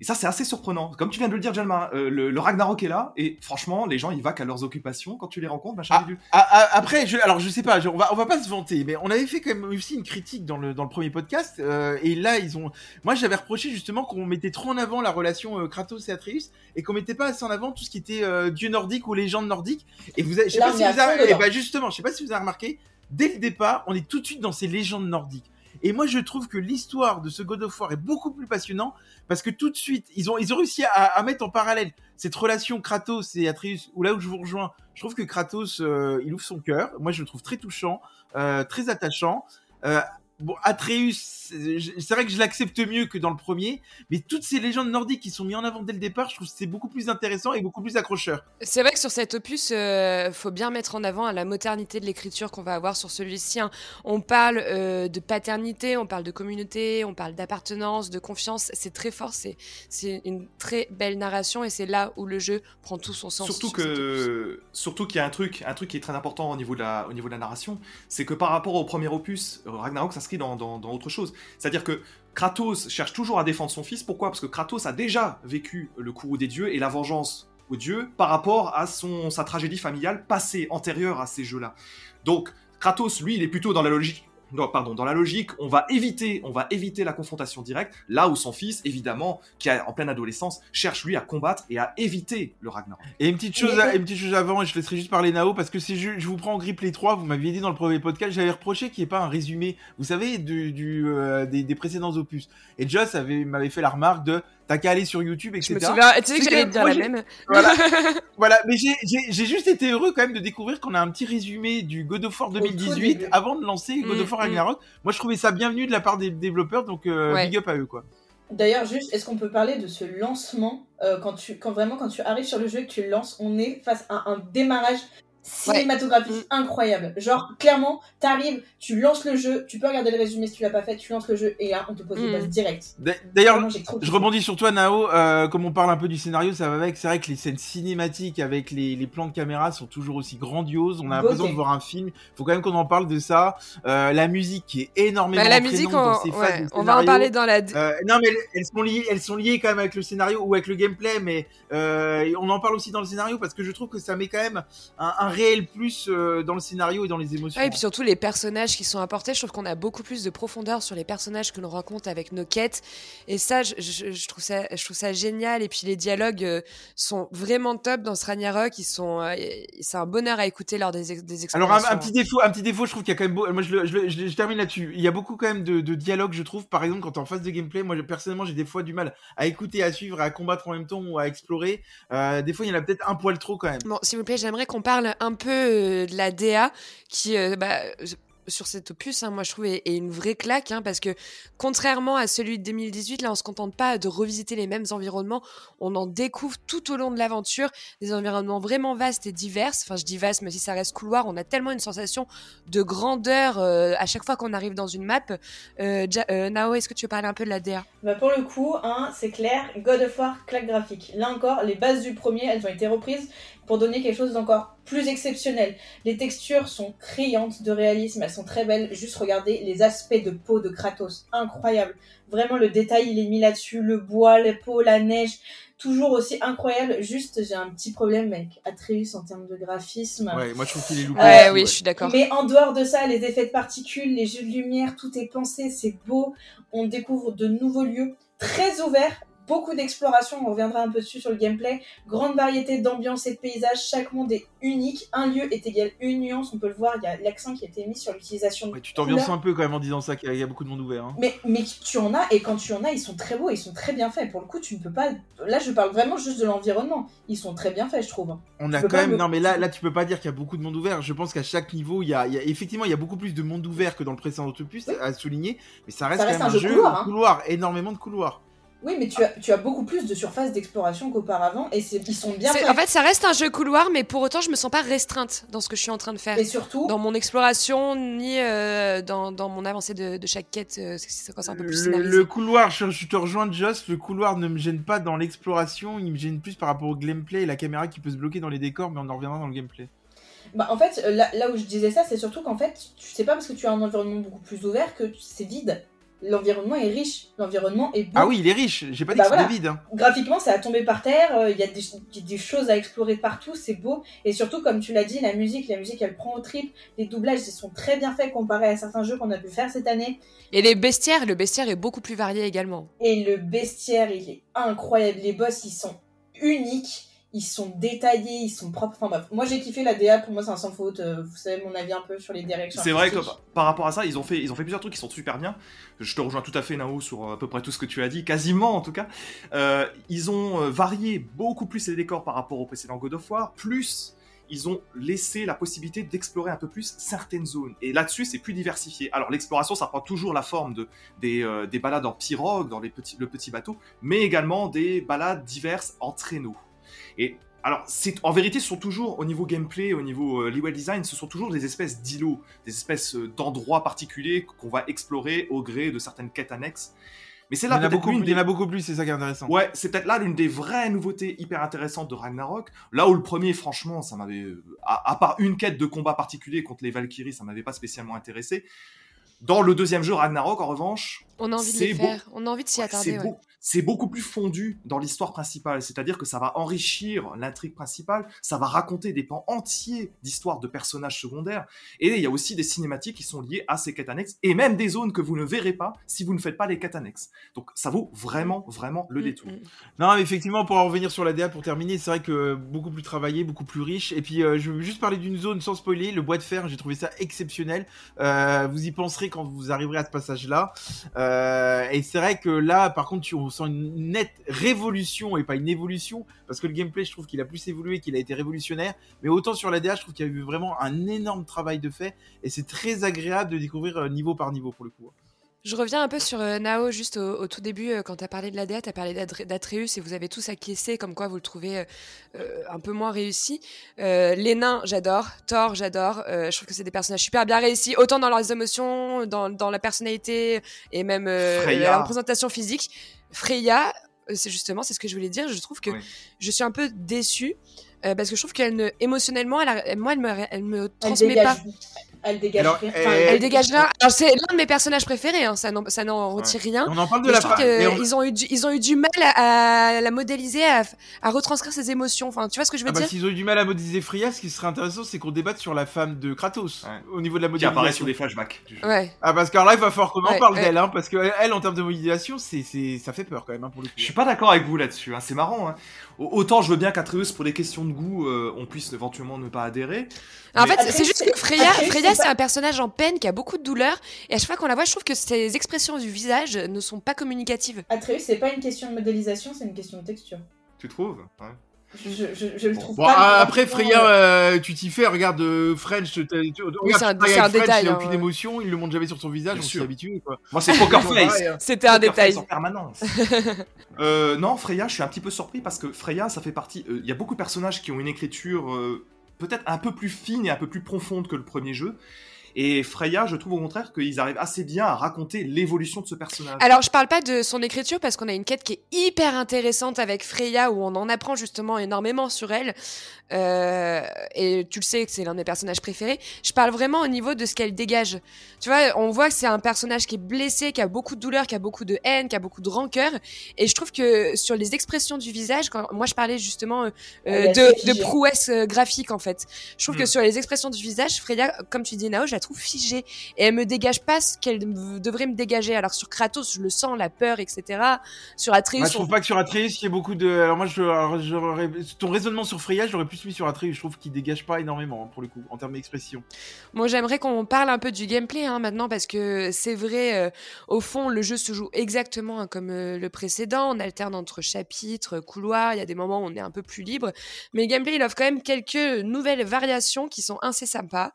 Et ça, c'est assez surprenant. Comme tu viens de le dire, Jalma, euh, le, le Ragnarok est là, et franchement, les gens, ils vaquent à leurs occupations quand tu les rencontres, machin Ah, ah, ah, après, je, alors je sais pas, je- on va, on va pas se vanter, mais on avait fait quand même aussi une critique dans le, dans le premier podcast, euh, et là ils ont, moi j'avais reproché justement qu'on mettait trop en avant la relation euh, Kratos et Atreus, et qu'on mettait pas assez en avant tout ce qui était euh, dieu nordique ou légende nordique. Et vous, avez, je sais Là, pas on si est à vous avez, eh ben, justement, je sais pas si vous avez remarqué, dès le départ, on est tout de suite dans ces légendes nordiques. Et moi, je trouve que l'histoire de ce God of War est beaucoup plus passionnant parce que tout de suite, ils ont, ils ont réussi à, mettre en parallèle cette relation Kratos et Atreus, où là où je vous rejoins, je trouve que Kratos, euh, il ouvre son cœur. Moi, je le trouve très touchant, euh, très attachant. Euh, bon, Atreus, c'est vrai que je l'accepte mieux que dans le premier, mais toutes ces légendes nordiques qui sont mises en avant dès le départ, je trouve que c'est beaucoup plus intéressant et beaucoup plus accrocheur. C'est vrai que sur cet opus, euh, faut bien mettre en avant la modernité de l'écriture qu'on va avoir sur celui-ci. hein. On parle euh, de paternité, on parle de communauté, on parle d'appartenance, de confiance. C'est très fort, c'est c'est une très belle narration et c'est là où le jeu prend tout son sens. Surtout que, surtout qu'il y a un truc, un truc qui est très important au niveau de la, au niveau de la narration, c'est que par rapport au premier opus, euh, Ragnarok dans autre chose. C'est-à-dire que Kratos cherche toujours à défendre son fils. Pourquoi? Parce que Kratos a déjà vécu le courroux des dieux et la vengeance aux dieux par rapport à son, sa tragédie familiale passée, antérieure à ces jeux-là. Donc Kratos, lui, il est plutôt dans la logique. Non, pardon, dans la logique, on va éviter, on va éviter la confrontation directe, là où son fils, évidemment, qui est en pleine adolescence, cherche lui à combattre et à éviter le Ragnarok. Et une petite chose, à- une petite chose avant, et je laisserai juste parler Nao, parce que ju- je vous prends en grippe les trois, vous m'aviez dit dans le premier podcast, j'avais reproché qu'il n'y ait pas un résumé, vous savez, du, du, euh, des, des précédents opus. Et Joss avait, m'avait fait la remarque de, t'as qu'à aller sur YouTube, Je etc. me souviens, tu sais que j'allais dire la même. Voilà. Voilà, mais j'ai- j'ai j'ai juste été heureux quand même de découvrir qu'on a un petit résumé du God of War tout 2018 début. avant de lancer God Mm, of War mm. Ragnarok. Moi, je trouvais ça bienvenu de la part des développeurs, donc euh, Ouais. big up à eux, quoi. D'ailleurs, juste, est-ce qu'on peut parler de ce lancement euh, quand tu, quand vraiment quand tu arrives sur le jeu et que tu le lances, on est face à un démarrage cinématographique Mm. incroyable. Genre, clairement, t'arrives, tu lances le jeu, tu peux regarder le résumé si tu l'as pas fait, tu lances le jeu et là, on te pose Mm. des bases directes. D'a- D'ailleurs, Je rebondis sur toi, Nao. Euh, comme on parle un peu du scénario, ça va avec. C'est vrai que les scènes cinématiques avec les, les plans de caméra sont toujours aussi grandioses. On a l'impression de voir un film. Faut quand même qu'on en parle de ça. Euh, la musique qui est énormément Bah, la musique, on, dans ces ouais, on va en parler dans la. Euh, non mais elles, elles sont liées, elles sont liées quand même avec le scénario ou avec le gameplay, mais euh, on en parle aussi dans le scénario parce que je trouve que ça met quand même un, un réel plus euh, dans le scénario et dans les émotions. Ouais, et puis surtout les personnages qui sont apportés, je trouve qu'on a beaucoup plus de profondeur sur les personnages que l'on rencontre avec nos quêtes. Et ça, je, je- je trouve ça, je trouve ça génial. Et puis les dialogues euh, sont vraiment top dans ce Ragnarok. Ils sont, euh, c'est un bonheur à écouter lors des, des Alors un, petit défaut, un petit défaut, je trouve qu'il y a quand même, beau- moi je, termine là-dessus. Il y a beaucoup quand même de, de dialogues, je trouve. Par exemple, quand t'es en phase de gameplay, moi personnellement j'ai des fois du mal à écouter, à suivre, à combattre en même temps ou à explorer. Euh, des fois il y en a peut-être un poil trop quand même. Bon, s'il vous plaît, j'aimerais qu'on parle un peu euh, de la DA qui, euh, bah, sur cet opus, hein, moi je trouve est, une vraie claque hein, parce que contrairement à celui de 2018, là on se contente pas de revisiter les mêmes environnements, on en découvre tout au long de l'aventure des environnements vraiment vastes et divers. Enfin, je dis vaste, mais si ça reste couloir, on a tellement une sensation de grandeur euh, à chaque fois qu'on arrive dans une map. Nao, est-ce que tu veux parler un peu de la DA Bah pour le coup, hein, c'est clair, God of War, claque graphique. Là encore, les bases du premier, elles ont été reprises pour donner quelque chose d'encore plus exceptionnel. Les textures sont criantes de réalisme, elles sont très belles. Juste regardez les aspects de peau de Kratos, incroyable. Vraiment le détail il est mis là-dessus, le bois, les peaux, la neige, toujours aussi incroyable. Juste j'ai un petit problème avec Atreus en termes de graphisme. Ouais, moi je trouve qu'il est loupé. Ouais, aussi, oui, je suis d'accord. Mais en dehors de ça, les effets de particules, les jeux de lumière, tout est pensé, c'est beau. On découvre de nouveaux lieux très ouverts, beaucoup d'exploration, on reviendra un peu dessus sur le gameplay. Grande variété d'ambiance et de paysages, chaque monde est unique. Un lieu est égal une nuance, on peut le voir, il y a l'accent qui a été mis sur l'utilisation de Ouais, tu t'ambiances un peu quand même en disant ça qu'il y a- il y a beaucoup de monde ouvert. Hein. Mais, mais tu en as, et quand tu en as, ils sont très beaux, ils sont très bien faits. Pour le coup, tu ne peux pas. Là, je parle vraiment juste de l'environnement. Ils sont très bien faits, je trouve. On Tu a quand même, me- non mais là, là tu peux pas dire qu'il y a beaucoup de monde ouvert. Je pense qu'à chaque niveau, il y a, il y a- effectivement, il y a beaucoup plus de monde ouvert que dans le précédent opus Oui. à souligner, mais ça reste Ça quand reste même un un jeu couloir, au hein. couloir, énormément de couloirs. Oui, mais tu as, tu as beaucoup plus de surface d'exploration qu'auparavant, et c'est- ils sont bien. En fait, ça reste un jeu couloir, mais pour autant, je me sens pas restreinte dans ce que je suis en train de faire. Et surtout, dans mon exploration ni euh, dans, dans mon avancée de, de chaque quête euh, c'est- un peu plus Le, couloir, je, je te rejoins Joss, le couloir ne me gêne pas dans l'exploration, il me gêne plus par rapport au gameplay et la caméra qui peut se bloquer dans les décors, mais on en reviendra dans le gameplay. Bah, en fait, là, là où je disais ça, c'est surtout qu'en fait, tu sais pas parce que tu as un environnement beaucoup plus ouvert que c'est vide. L'environnement est riche, l'environnement est beau. Ah oui, il est riche. J'ai pas dit Bah que c'était voilà. vide. hein. Graphiquement, ça a tombé par terre, euh, il y a des, il y a des choses à explorer partout, c'est beau. Et surtout, comme tu l'as dit, la musique, la musique, elle prend au trip. Les doublages, ils sont très bien faits comparés à certains jeux qu'on a pu faire cette année. Et les bestiaires, le bestiaire est beaucoup plus varié également. Et le bestiaire, il est incroyable. Les boss, ils sont uniques, ils sont détaillés, ils sont propres. Enfin bref, moi j'ai kiffé la DA, pour moi c'est un sans faute. Euh, Vous savez mon avis un peu sur les directions. C'est vrai que par rapport à ça, ils ont fait, ils ont fait plusieurs trucs qui sont super bien. Je te rejoins tout à fait, Nao, sur à peu près tout ce que tu as dit, quasiment en tout cas. Euh, ils ont euh, varié beaucoup plus les décors par rapport au précédent God of War, plus ils ont laissé la possibilité d'explorer un peu plus certaines zones. Et là-dessus, c'est plus diversifié. Alors l'exploration, ça prend toujours la forme de, des, euh, des balades en pirogue, dans les petits, le petit bateau, mais également des balades diverses en traîneau. Et alors, c'est en vérité, ce sont toujours au niveau gameplay, au niveau euh, level design, ce sont toujours des espèces d'îlots, des espèces euh, d'endroits particuliers qu'on va explorer au gré de certaines quêtes annexes. Mais c'est là peut-être beaucoup, l'une il y en des- a beaucoup plus, c'est ça qui est intéressant. Ouais, c'est peut-être là l'une des vraies nouveautés hyper intéressantes de Ragnarok. Là où le premier, franchement, ça m'avait, euh, à, à part une quête de combat particulier contre les Valkyries, ça m'avait pas spécialement intéressé. Dans le deuxième jeu, Ragnarok, en revanche, On a envie de les beau. faire, on a envie de s'y Ouais, attarder. c'est ouais. beau- c'est beaucoup plus fondu dans l'histoire principale, c'est-à-dire que ça va enrichir l'intrigue principale, ça va raconter des pans entiers d'histoires de personnages secondaires, et il y a aussi des cinématiques qui sont liées à ces quêtes annexes, et même des zones que vous ne verrez pas si vous ne faites pas les quêtes annexes. Donc ça vaut vraiment, vraiment le Mm, détour. mm. Non, mais effectivement, pour en revenir sur la DA pour terminer, c'est vrai que beaucoup plus travaillé, beaucoup plus riche. Et puis, euh, je veux juste parler d'une zone sans spoiler, le bois de fer. J'ai trouvé ça exceptionnel. Euh, vous y penserez quand vous arriverez à ce passage-là. Euh, et c'est vrai que là, par contre, tu sent une nette révolution et pas une évolution, parce que le gameplay, je trouve qu'il a plus évolué, qu'il a été révolutionnaire. Mais autant sur la DA, je trouve qu'il y a eu vraiment un énorme travail de fait, et c'est très agréable de découvrir euh, niveau par niveau pour le coup. Je reviens un peu sur euh, Nao, juste au, au tout début, euh, quand tu as parlé de la DA, tu as parlé d'Atre- d'Atreus et vous avez tous acquiescé comme quoi vous le trouvez euh, un peu moins réussi. Euh, les nains, j'adore. Thor, j'adore. Euh, je trouve que c'est des personnages super bien réussis, autant dans leurs émotions, dans, dans la personnalité et même euh, Freya. la représentation physique. Freya, c'est justement, c'est ce que je voulais dire. Je trouve que Oui. je suis un peu déçue. euh, parce que je trouve qu'elle ne, émotionnellement, elle, a- moi, elle me, elle me transmet pas. Elle dégage Alors, rien. Enfin, Elle dégage rien. Alors c'est l'un de mes personnages préférés, hein, ça n'en ça n'en retire rien. On en parle de Mais la part. on- qu'ils ont eu du, ils ont eu du mal à, à la modéliser, à, à retranscrire ses émotions. Enfin, tu vois ce que je veux Ah bah, dire? s'ils ont eu du mal à modéliser Freya, ce qui serait intéressant, c'est qu'on débatte sur la femme de Kratos Ouais. au niveau de la Qui modélisation. apparaît sur des flashbacks. Ouais. Ah parce que alors là, il va falloir qu'on en Ouais, parle ouais. d'elle, hein, parce que elle, en termes de modélisation, c'est, c'est, ça fait peur quand même hein, pour le coup. Je suis pas d'accord avec vous là-dessus, hein, c'est marrant. Au- Autant je veux bien qu'Atreus, pour des questions de goût, euh, on puisse éventuellement ne pas adhérer. En fait, c'est juste que Freya, Freya c'est c'est un personnage en peine qui a beaucoup de douleur. Et à chaque fois qu'on la voit, je trouve que ses expressions du visage ne sont pas communicatives. Atreus, c'est pas une question de modélisation, c'est une question de texture. Tu trouves? Ouais. Je, je, je le Bon. trouve Bon, pas. ah, après Freya, euh, tu t'y fais, regarde euh, French, tu, tu- tu- regarde, c'est un- détail, il a hein, aucune ouais. émotion, il le montre jamais sur son visage, Bien on quoi. Moi c'est Poker Face. C'était un détail. En permanence. Euh, non, Freya, je suis un petit peu surpris parce que Freya, ça fait partie. euh, Il y a beaucoup de personnages qui ont une écriture euh, peut-être un peu plus fine et un peu plus profonde que le premier jeu. Et Freya, je trouve au contraire qu'ils arrivent assez bien à raconter l'évolution de ce personnage. Alors, je parle pas de son écriture parce qu'on a une quête qui est hyper intéressante avec Freya où on en apprend justement énormément sur elle. Euh, et tu le sais que c'est l'un de mes personnages préférés. Je parle vraiment au niveau de ce qu'elle dégage. Tu vois, on voit que c'est un personnage qui est blessé, qui a beaucoup de douleur, qui a beaucoup de haine, qui a beaucoup de rancœur. Et je trouve que sur les expressions du visage, quand moi je parlais justement euh, est de, de prouesse euh, graphique en fait. Je trouve Mm. que sur les expressions du visage, Freya, comme tu dis Nao, je la trouve figée et elle me dégage pas ce qu'elle devrait me dégager. Alors sur Kratos, je le sens, la peur, etc. Sur Atreus, je trouve on- pas que sur Atreus, il y ait beaucoup de. Alors, moi, je, alors, ton raisonnement sur Freya, j'aurais plus mis sur Atreus. Je trouve qu'il dégage pas énormément, hein, pour le coup, en termes d'expression. moi j'aimerais qu'on parle un peu du gameplay hein, maintenant parce que c'est vrai, euh, au fond, le jeu se joue exactement hein, comme euh, le précédent. On alterne entre chapitres, couloirs. Il y a des moments où on est un peu plus libre, mais le gameplay il offre quand même quelques nouvelles variations qui sont assez sympas.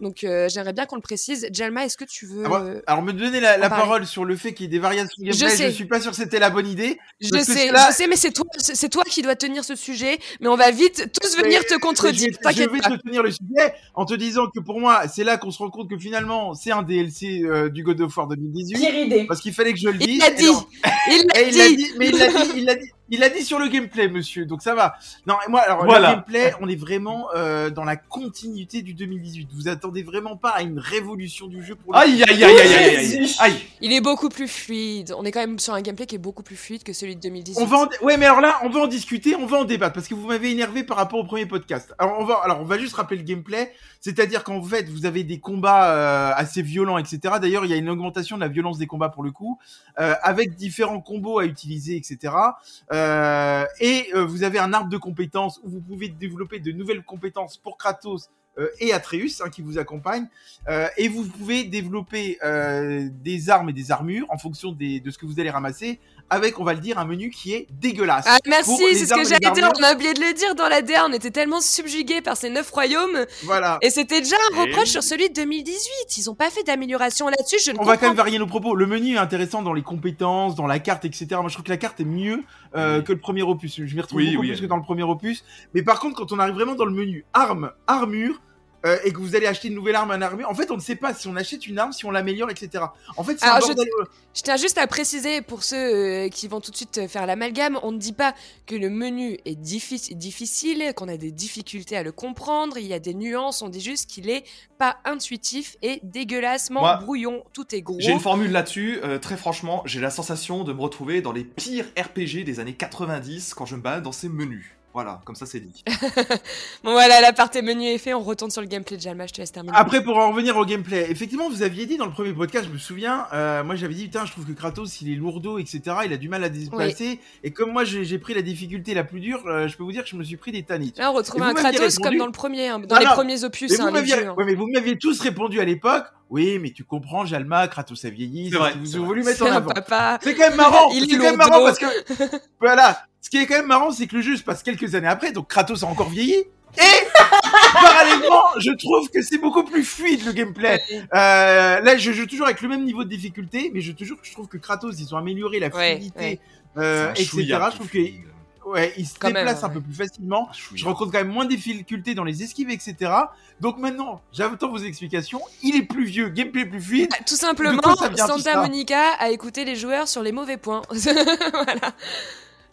Donc euh, j'aimerais bien qu'on le précise. Jalma, est-ce que tu veux Ah, euh, Alors, me donner la, parole sur le fait qu'il y ait des variations de Je gameplay, je, sais. suis pas sûr que c'était la bonne idée. Je sais, là- je sais, mais c'est toi, c'est c'est toi qui dois tenir ce sujet. Mais on va vite tous venir te contredire. Je je vais pas. te tenir le sujet en te disant que pour moi, c'est là qu'on se rend compte que finalement, c'est un DLC euh, du God of War 2018. Pire idée. Parce qu'il fallait que je le dise. Il l'a dit. Il l'a il l'a dit. dit, mais il l'a dit, il l'a dit. Il a dit sur le gameplay, monsieur, donc ça va. Non, et moi, alors Voilà. le gameplay, on est vraiment euh, dans la continuité du 2018. Vous attendez vraiment pas à une révolution du jeu pour le Aïe, aïe, aïe, aïe, aïe, aïe, aïe. Il est beaucoup plus fluide. On est quand même sur un gameplay qui est beaucoup plus fluide que celui de 2018. On va en... Ouais, mais alors là, on va en discuter, on va en débattre parce que vous m'avez énervé par rapport au premier podcast. Alors on va, alors on va juste rappeler le gameplay, c'est-à-dire qu'en fait, vous avez des combats euh, assez violents, etc. D'ailleurs, il y a une augmentation de la violence des combats pour le coup, euh, avec différents combos à utiliser, etc. Euh, et euh, vous avez un arbre de compétences où vous pouvez développer de nouvelles compétences pour Kratos. Euh, et Atreus hein, qui vous accompagne Euh, et vous pouvez développer euh, des armes et des armures en fonction des, de ce que vous allez ramasser avec, on va le dire, un menu qui est dégueulasse. Ah merci, c'est ce que j'allais dire. On a oublié de le dire dans la DA. On était tellement subjugués par ces neuf royaumes. Voilà. Et c'était déjà un reproche sur celui de 2018. Ils ont pas fait d'amélioration là-dessus. Je ne On va quand même varier nos propos. Le menu est intéressant dans les compétences, dans la carte, etc. Moi, je trouve que la carte est mieux euh, Oui. que le premier opus. Je m'y retrouve Oui, beaucoup oui, plus oui. que dans le premier opus. Mais par contre, quand on arrive vraiment dans le menu armes, armure, euh, et que vous allez acheter une nouvelle arme, un armure, en fait, on ne sait pas si on achète une arme, si on l'améliore, etc. En fait, c'est un Alors, bordel. Je tiens juste à préciser pour ceux euh, qui vont tout de suite euh, faire l'amalgame, on ne dit pas que le menu est diffi- difficile, qu'on a des difficultés à le comprendre, il y a des nuances, on dit juste qu'il est pas intuitif et dégueulassement Moi, brouillon, tout est gros. J'ai une formule là-dessus, euh, très franchement, j'ai la sensation de me retrouver dans les pires RPG des années 90 quand je me balade dans ces menus. Voilà, comme ça c'est dit. Bon voilà, l'aparté menu est fait, on retourne sur le gameplay de Jalma, je te laisse terminer. Après, pour en revenir au gameplay, effectivement, vous aviez dit dans le premier podcast, je me souviens, euh, moi j'avais dit, putain, je trouve que Kratos, il est lourdeau, etc. Il a du mal à se déplacer. Et comme moi, j'ai pris la difficulté la plus dure, euh, je peux vous dire que je me suis pris des tanites. Là on retrouve un Kratos répondu- comme dans le premier, hein, dans les non. premiers opus, Mais hein, vous, hein. ouais, mais vous m'aviez tous répondu à l'époque, oui, mais tu comprends, Jalma, Kratos a vieilli, C'est ce avez vrai. voulu mettre en un avant. C'est quand même marrant, Il est c'est quand même marrant parce que, voilà, ce qui est quand même marrant, c'est que le jeu se passe quelques années après, donc Kratos a encore vieilli. Et, parallèlement, je trouve que c'est beaucoup plus fluide le gameplay. Euh, là, je joue toujours avec le même niveau de difficulté, mais je que je trouve que Kratos, ils ont amélioré la fluidité, ouais. euh, etc. Je trouve que, ouais, il se Quand même, déplace un ouais. peu plus facilement. Je rencontre quand même moins de difficultés dans les esquives, etc. Donc maintenant, j'attends vos explications. Il est plus vieux, gameplay plus fluide. Ah, Tout simplement, tout Santa Monica a écouté les joueurs sur les mauvais points. voilà.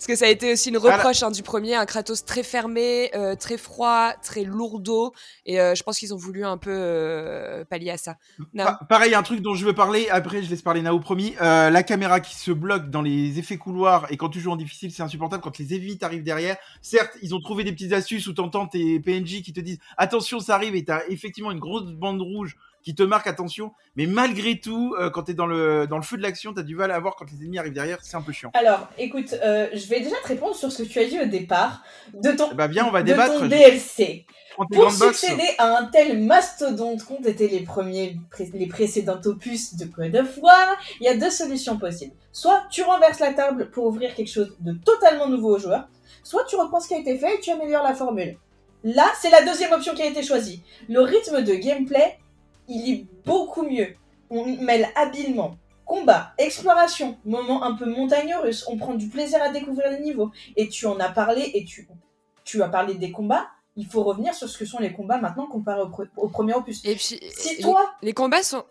Parce que ça a été aussi une reproche hein, du premier, un Kratos très fermé, euh, très froid, très lourdeau, et euh, je pense qu'ils ont voulu un peu euh, pallier à ça. Non. Pa- pareil, un truc dont je veux parler, après je laisse parler Nao promis, euh, la caméra qui se bloque dans les effets couloirs et quand tu joues en difficile c'est insupportable quand les ennemis t'arrivent derrière. Certes, ils ont trouvé des petites astuces où t'entends tes PNJ qui te disent attention ça arrive et t'as effectivement une grosse bande rouge qui te marque attention, mais malgré tout, euh, quand t'es dans le, dans le feu de l'action, t'as du mal à voir quand les ennemis arrivent derrière, c'est un peu chiant. Alors, écoute, euh, je vais déjà te répondre sur ce que tu as dit au départ de ton, on va de ton DLC. Pour succéder à un tel mastodonte qu'ont été les premiers, les précédents opus de Code of War, il y a deux solutions possibles. Soit tu renverses la table pour ouvrir quelque chose de totalement nouveau aux joueurs, soit tu reprends ce qui a été fait et tu améliores la formule. Là, c'est la deuxième option qui a été choisie. Le rythme de gameplay, il est beaucoup mieux. On mêle habilement combat, exploration, moment un peu montagne russe, on prend du plaisir à découvrir les niveaux. Et tu en as parlé et tu, tu as parlé des combats. Il faut revenir sur ce que sont les combats maintenant comparé au, pre- au premier opus. Et puis, Si toi, les combats sont.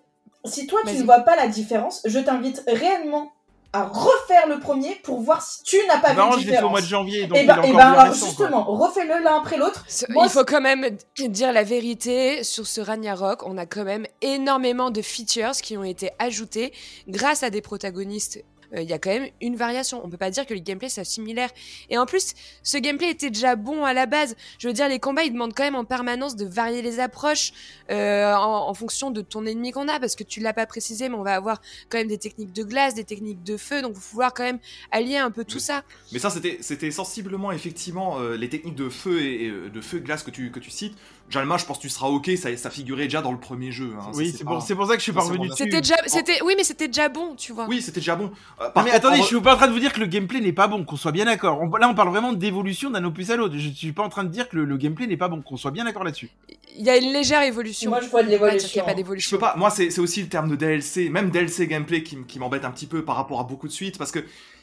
si toi tu ne vois pas la différence, je t'invite réellement à refaire le premier pour voir si tu n'as pas Marrant, vu je de l'ai fait au mois différence. de janvier, donc Et il est ben, encore et bien alors récent, justement, refais-le l'un après l'autre. Moi, il faut quand même dire la vérité sur ce Ragnarok. On a quand même énormément de features qui ont été ajoutées grâce à des protagonistes. Euh, Il y a quand même une variation. On peut pas dire que le gameplay soit similaire. Et en plus, ce gameplay était déjà bon à la base. Je veux dire, les combats, ils demandent quand même en permanence de varier les approches euh, en, en fonction de ton ennemi qu'on a, parce que tu l'as pas précisé, mais on va avoir quand même des techniques de glace, des techniques de feu. Donc, il faut pouvoir quand même allier un peu tout ça. Mais ça, c'était, sensiblement, effectivement, euh, les techniques de feu et, et, euh, de feu et glace que tu, que tu cites. Jalma, je pense que tu seras ok, ça, ça figurait déjà dans le premier jeu. hein, Oui, c'est pas- pour, c'est pour ça que je suis bon. dessus. C'était déjà, c'était, oui, mais c'était déjà bon, tu vois. Oui, c'était déjà bon. Euh, par mais contre, attendez, en je suis pas en train de vous dire que le gameplay n'est pas bon, qu'on soit bien d'accord. On- Là, on parle vraiment d'évolution d'un opus à l'autre. Je suis pas en train de dire que le, le gameplay n'est pas bon, qu'on soit bien d'accord là-dessus. Il y a une légère évolution. Moi, je vois de On l'évolution. n'y a pas Je d'évolution. peux pas. Moi, c'est c'est aussi le terme de DLC, même DLC gameplay qui, m'embête un petit peu par rapport à beaucoup de suites, parce que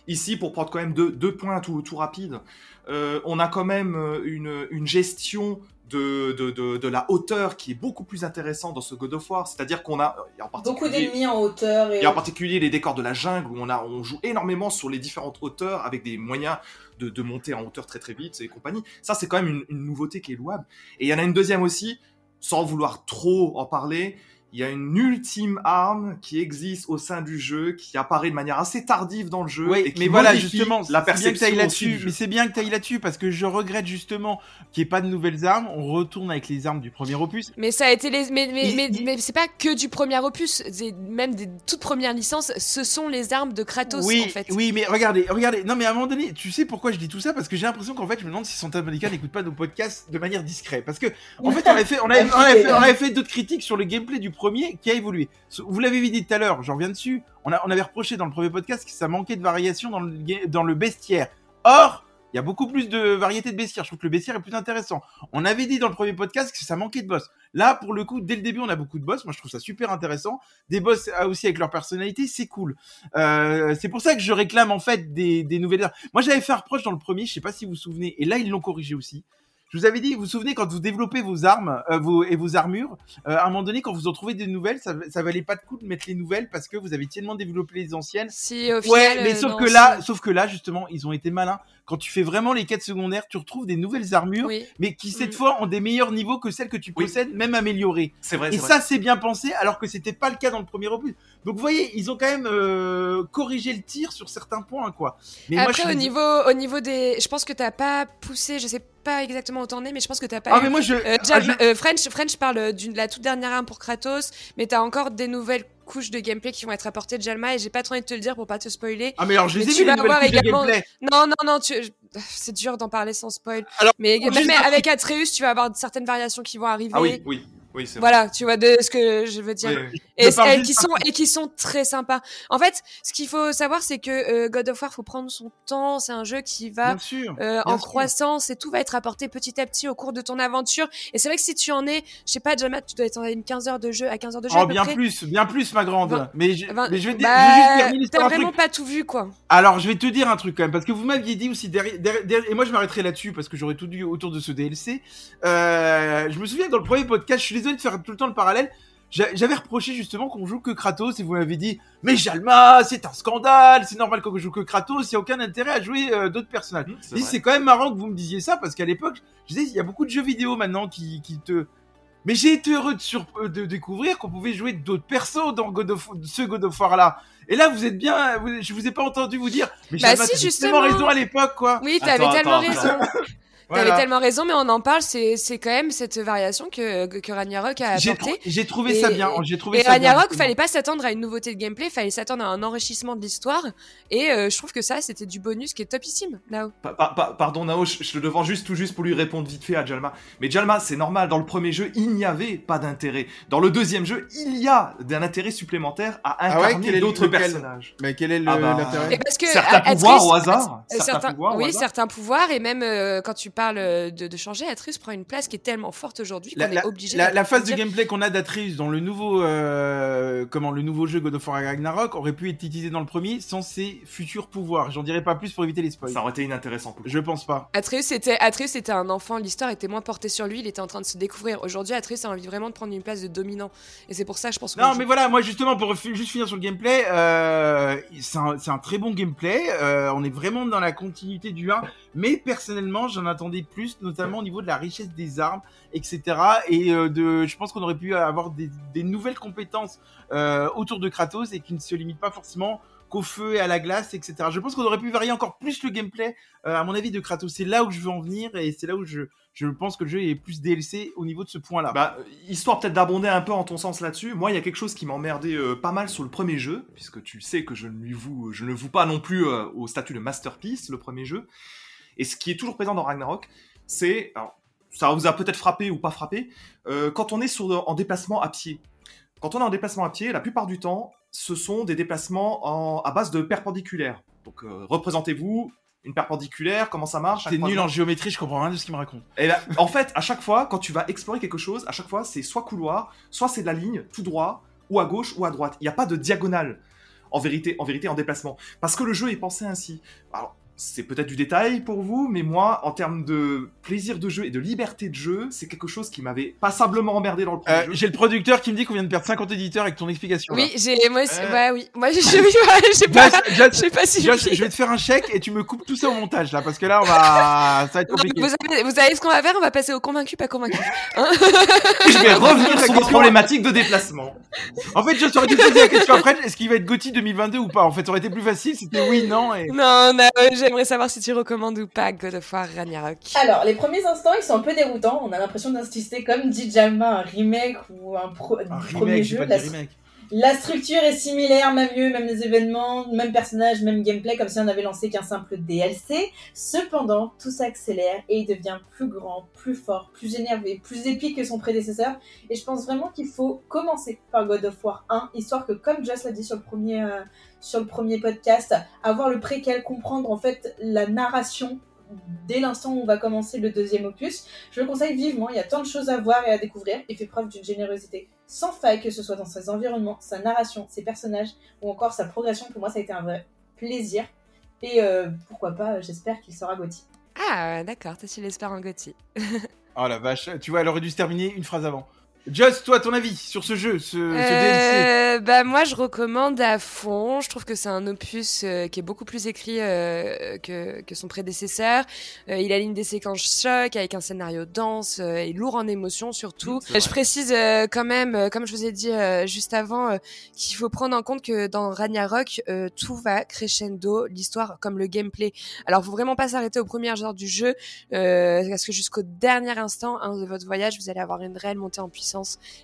Ici, pour prendre quand même deux, deux points tout, tout rapides, euh, on a quand même euh, une, une gestion de, de, de, de la hauteur qui est beaucoup plus intéressante dans ce God of War. C'est-à-dire qu'on a et en Beaucoup particulier- d'ennemis en hauteur et. et en particulier les décors de la jungle où on, a, on joue énormément sur les différentes hauteurs avec des moyens de, de monter en hauteur très très vite et compagnie. Ça, c'est quand même une, une nouveauté qui est louable. Et il y en a une deuxième aussi, sans vouloir trop en parler. Il y a une ultime arme qui existe au sein du jeu, qui apparaît de manière assez tardive dans le jeu. Oui, et qui mais voilà, modifie justement, la c'est bien que perception là-dessus. Mais c'est bien que t'ailles là-dessus parce que je regrette justement qu'il n'y ait pas de nouvelles armes. On retourne avec les armes du premier opus. Mais ça a été les. Mais, mais, Il- mais, il- mais c'est pas que du premier opus, c'est même des toutes premières licences, ce sont les armes de Kratos oui, en fait. oui, mais regardez, regardez. Non, mais à un moment donné, tu sais pourquoi je dis tout ça? Parce que j'ai l'impression qu'en fait, je me demande si Santa Monica n'écoute pas nos podcasts de manière discrète. Parce que, en fait, on avait fait, on avait, on avait fait, on avait fait d'autres critiques sur le gameplay du premier qui a évolué. Vous l'avez dit tout à l'heure, j'en reviens dessus. On, avait reproché dans le premier podcast que ça manquait de variation dans le, dans le bestiaire. Or, il y a beaucoup plus de variété de bestiaire. Je trouve que le bestiaire est plus intéressant. On avait dit dans le premier podcast que ça manquait de boss. Là, pour le coup, dès le début, on a beaucoup de boss. Moi, je trouve ça super intéressant. Des boss euh, aussi avec leur personnalité, c'est cool. Euh, c'est pour ça que je réclame en fait des, des nouvelles. Moi, j'avais fait un reproche dans le premier, je sais pas si vous vous souvenez, et là, ils l'ont corrigé aussi. Je vous avais dit, vous vous souvenez quand vous développez vos armes euh, vos, et vos armures, euh, à un moment donné, quand vous en trouvez des nouvelles, ça, ça valait pas de coup de mettre les nouvelles parce que vous avez tellement développé les anciennes. Si au Ouais, mais euh, sauf non, que là, si. sauf que là, justement, ils ont été malins. Quand tu fais vraiment les quêtes secondaires, tu retrouves des nouvelles armures, Oui. mais qui cette Mm. fois ont des meilleurs niveaux que celles que tu Oui. possèdes, même améliorées. C'est vrai, Et ça, c'est bien pensé, alors que c'était pas le cas dans le premier opus. Donc, vous voyez, ils ont quand même euh, corrigé le tir sur certains points, quoi. Mais Après, au niveau, au niveau des. Je pense que t'as pas poussé, je sais pas exactement où t'en es, mais je pense que t'as pas. Ah, eu- mais moi, je. Euh, ah, je- euh, French, French parle de la toute dernière arme pour Kratos, mais t'as encore des nouvelles couches de gameplay qui vont être apportées de Jalma et j'ai pas trop envie de te le dire pour pas te spoiler. Ah, mais alors, je les mais ai vus, les nouvelles de également- gameplay. Non, non, non, tu... c'est dur d'en parler sans spoil. Alors, mais même un avec Atreus, tu vas avoir certaines variations qui vont arriver. Ah oui, oui, oui, c'est vrai. Voilà, tu vois de ce que je veux dire. Oui, oui. Et, qui sont et qui sont très sympas. En fait, ce qu'il faut savoir, c'est que euh, God of War, faut prendre son temps. C'est un jeu qui va Bien sûr. euh, bien en sûr. croissance et tout va être apporté petit à petit au cours de ton aventure. Et c'est vrai que si tu en es, je sais pas, Jamat, tu dois être à une 15 heures de jeu, à 15 heures de jeu à Oh, peu bien près. plus, bien plus, ma grande. Mais, je, mais je vais, te- Bah, je vais juste terminer T'as vraiment truc. pas tout vu, quoi. Alors, je vais te dire un truc quand même, parce que vous m'aviez dit aussi derrière, derrière- derrière- et moi je m'arrêterai là-dessus parce que j'aurais tout dit autour de ce DLC. Euh, je me souviens dans le premier podcast, je suis désolé de faire tout le temps le parallèle. j'a- J'avais reproché justement qu'on joue que Kratos et vous m'avez dit mais Jalma c'est un scandale c'est normal qu'on joue que Kratos il y a aucun intérêt à jouer euh, d'autres personnages. Hum, c'est quand même marrant que vous me disiez ça parce qu'à l'époque, je disais, il y a beaucoup de jeux vidéo maintenant qui, qui te. Mais j'ai été heureux de, sur- de découvrir qu'on pouvait jouer d'autres persos dans God of, ce God of War là. Et là, vous êtes bien. vous- je vous ai pas entendu vous dire. Mais Bah si, justement. tellement raison à l'époque, quoi. Oui, t'avais tellement attends, raison. T'avais Voilà. tellement raison, mais on en parle. C'est c'est quand même cette variation que que Ragnarok a J'ai apporté. trou- j'ai trouvé ça bien. J'ai trouvé Et ça bien. Ragnarok, justement. fallait pas s'attendre à une nouveauté de gameplay, fallait s'attendre à un enrichissement de l'histoire. Et euh, je trouve que ça, c'était du bonus qui est topissime. Là. Pa- pa- pa- pardon Nao, je, je te devant juste tout juste pour lui répondre vite fait à Jalma. Mais Jalma, c'est normal, dans le premier jeu, il n'y avait pas d'intérêt. Dans le deuxième jeu, il y a un intérêt supplémentaire à Ah ouais, incarner quel est d'autres personnages. Mais quel est le- Ah bah, l'intérêt? Et parce que Certains pouvoirs au hasard. Certains, pouvoirs au oui, hasard. certains pouvoirs, et même euh, quand tu parles euh, de, de changer, Atreus prend une place qui est tellement forte aujourd'hui qu'on est obligé. la- phase de gameplay qu'on a d'Atreus dans le nouveau euh, comment le nouveau jeu God of War Ragnarok aurait pu être utilisé dans le premier sans ses futurs pouvoirs. J'en dirai pas plus pour éviter les spoils. Ça aurait été inintéressant. Je pense pas. Atreus était, Atreus était un enfant, l'histoire était moins portée sur lui, il était en train de se découvrir. Aujourd'hui, Atreus a envie vraiment de prendre une place de dominant. Et c'est pour ça, je pense qu'on Non, joue- mais voilà, moi justement pour juste finir sur le gameplay, euh, c'est un, très bon gameplay. euh, on est vraiment dans la continuité du 1, mais personnellement, j'en attendais plus, notamment au niveau de la richesse des armes, etc. Et euh, de, je pense qu'on aurait pu avoir des, nouvelles compétences euh, autour de Kratos et qui ne se limitent pas forcément qu'au feu et à la glace, etc. Je pense qu'on aurait pu varier encore plus le gameplay, euh, à mon avis, de Kratos. C'est là où je veux en venir et c'est là où je, je pense que le jeu est plus DLC au niveau de ce point-là. Bah, histoire peut-être d'abonder un peu en ton sens là-dessus, moi il y a quelque chose qui m'emmerdait euh, pas mal sur le premier jeu, puisque tu sais que je ne lui voue, je ne le voue pas non plus au statut de masterpiece, le premier jeu. Et ce qui est toujours présent dans Ragnarok, c'est, alors, ça vous a peut-être frappé ou pas frappé, euh, quand on est sur, en déplacement à pied. Quand on est en déplacement à pied, la plupart du temps, ce sont des déplacements en- à base de perpendiculaires. Donc euh, représentez-vous une perpendiculaire, comment ça marche C'est nul en géométrie, je comprends rien de ce qu'il me raconte. Et là, en fait, à chaque fois, quand tu vas explorer quelque chose, à chaque fois, c'est soit couloir, soit c'est de la ligne tout droit, ou à gauche, ou à droite. Il n'y a pas de diagonale. en vérité, en vérité, en déplacement. Parce que le jeu est pensé ainsi. Alors, c'est peut-être du détail pour vous, mais moi, en termes de plaisir de jeu et de liberté de jeu, c'est quelque chose qui m'avait passablement emmerdé dans le premier Euh, jeu. J'ai le producteur qui me dit qu'on vient de perdre 50 éditeurs avec ton explication. Oui, j'ai moi aussi- Euh. ouais, oui. Moi je je- je sais pas sais pas si Joss, je vais te faire un chèque et tu me coupes tout ça au montage là, parce que là on va, ça va être Non, compliqué. vous, savez, vous savez ce qu'on va faire? On va passer au convaincu, pas convaincu. je vais revenir La sur question- problématique de déplacement. En fait, je t'aurais dû poser la question après, est-ce qu'il va être Gotti 2022 ou pas? En fait, ça aurait été plus facile, c'était oui, non et. Non, non, euh, j'aimerais savoir si tu recommandes ou pas God of War Ragnarok. Alors, les premiers instants, ils sont un peu déroutants. On a l'impression d'assister, comme dit Jalma, un remake ou un, pro- Un du premier jeu. pas La, remake. la structure est similaire, même lieu, même les événements, même personnage, même gameplay, comme si on avait lancé qu'un simple DLC. Cependant, tout s'accélère et il devient plus grand, plus fort, plus énervé, plus épique que son prédécesseur. Et je pense vraiment qu'il faut commencer par God of War 1, histoire que, comme Joss l'a dit sur le premier, euh, sur le premier podcast, avoir le préquel, comprendre en fait la narration dès l'instant où on va commencer le deuxième opus. Je le conseille vivement, il y a tant de choses à voir et à découvrir. Il fait preuve d'une générosité sans faille, que ce soit dans ses environnements, sa narration, ses personnages ou encore sa progression. Pour moi, ça a été un vrai plaisir. Et euh, pourquoi pas, j'espère qu'il sera Gauthier. Ah, d'accord, toi tu l'espères en Gotti. Oh la vache, tu vois, elle aurait dû se terminer une phrase avant. Just, toi, ton avis sur ce jeu, ce, ce DLC Euh, bah moi je recommande à fond. Je trouve que c'est un opus euh, qui est beaucoup plus écrit euh, que, que son prédécesseur. Euh, il aligne des séquences choc avec un scénario dense euh, et lourd en émotions surtout. Je précise euh, quand même, euh, comme je vous ai dit euh, juste avant, euh, qu'il faut prendre en compte que dans Ragnarok euh, tout va crescendo, l'histoire comme le gameplay. Alors faut vraiment pas s'arrêter aux premières heures du jeu euh, parce que jusqu'au dernier instant hein, de votre voyage, vous allez avoir une réelle montée en puissance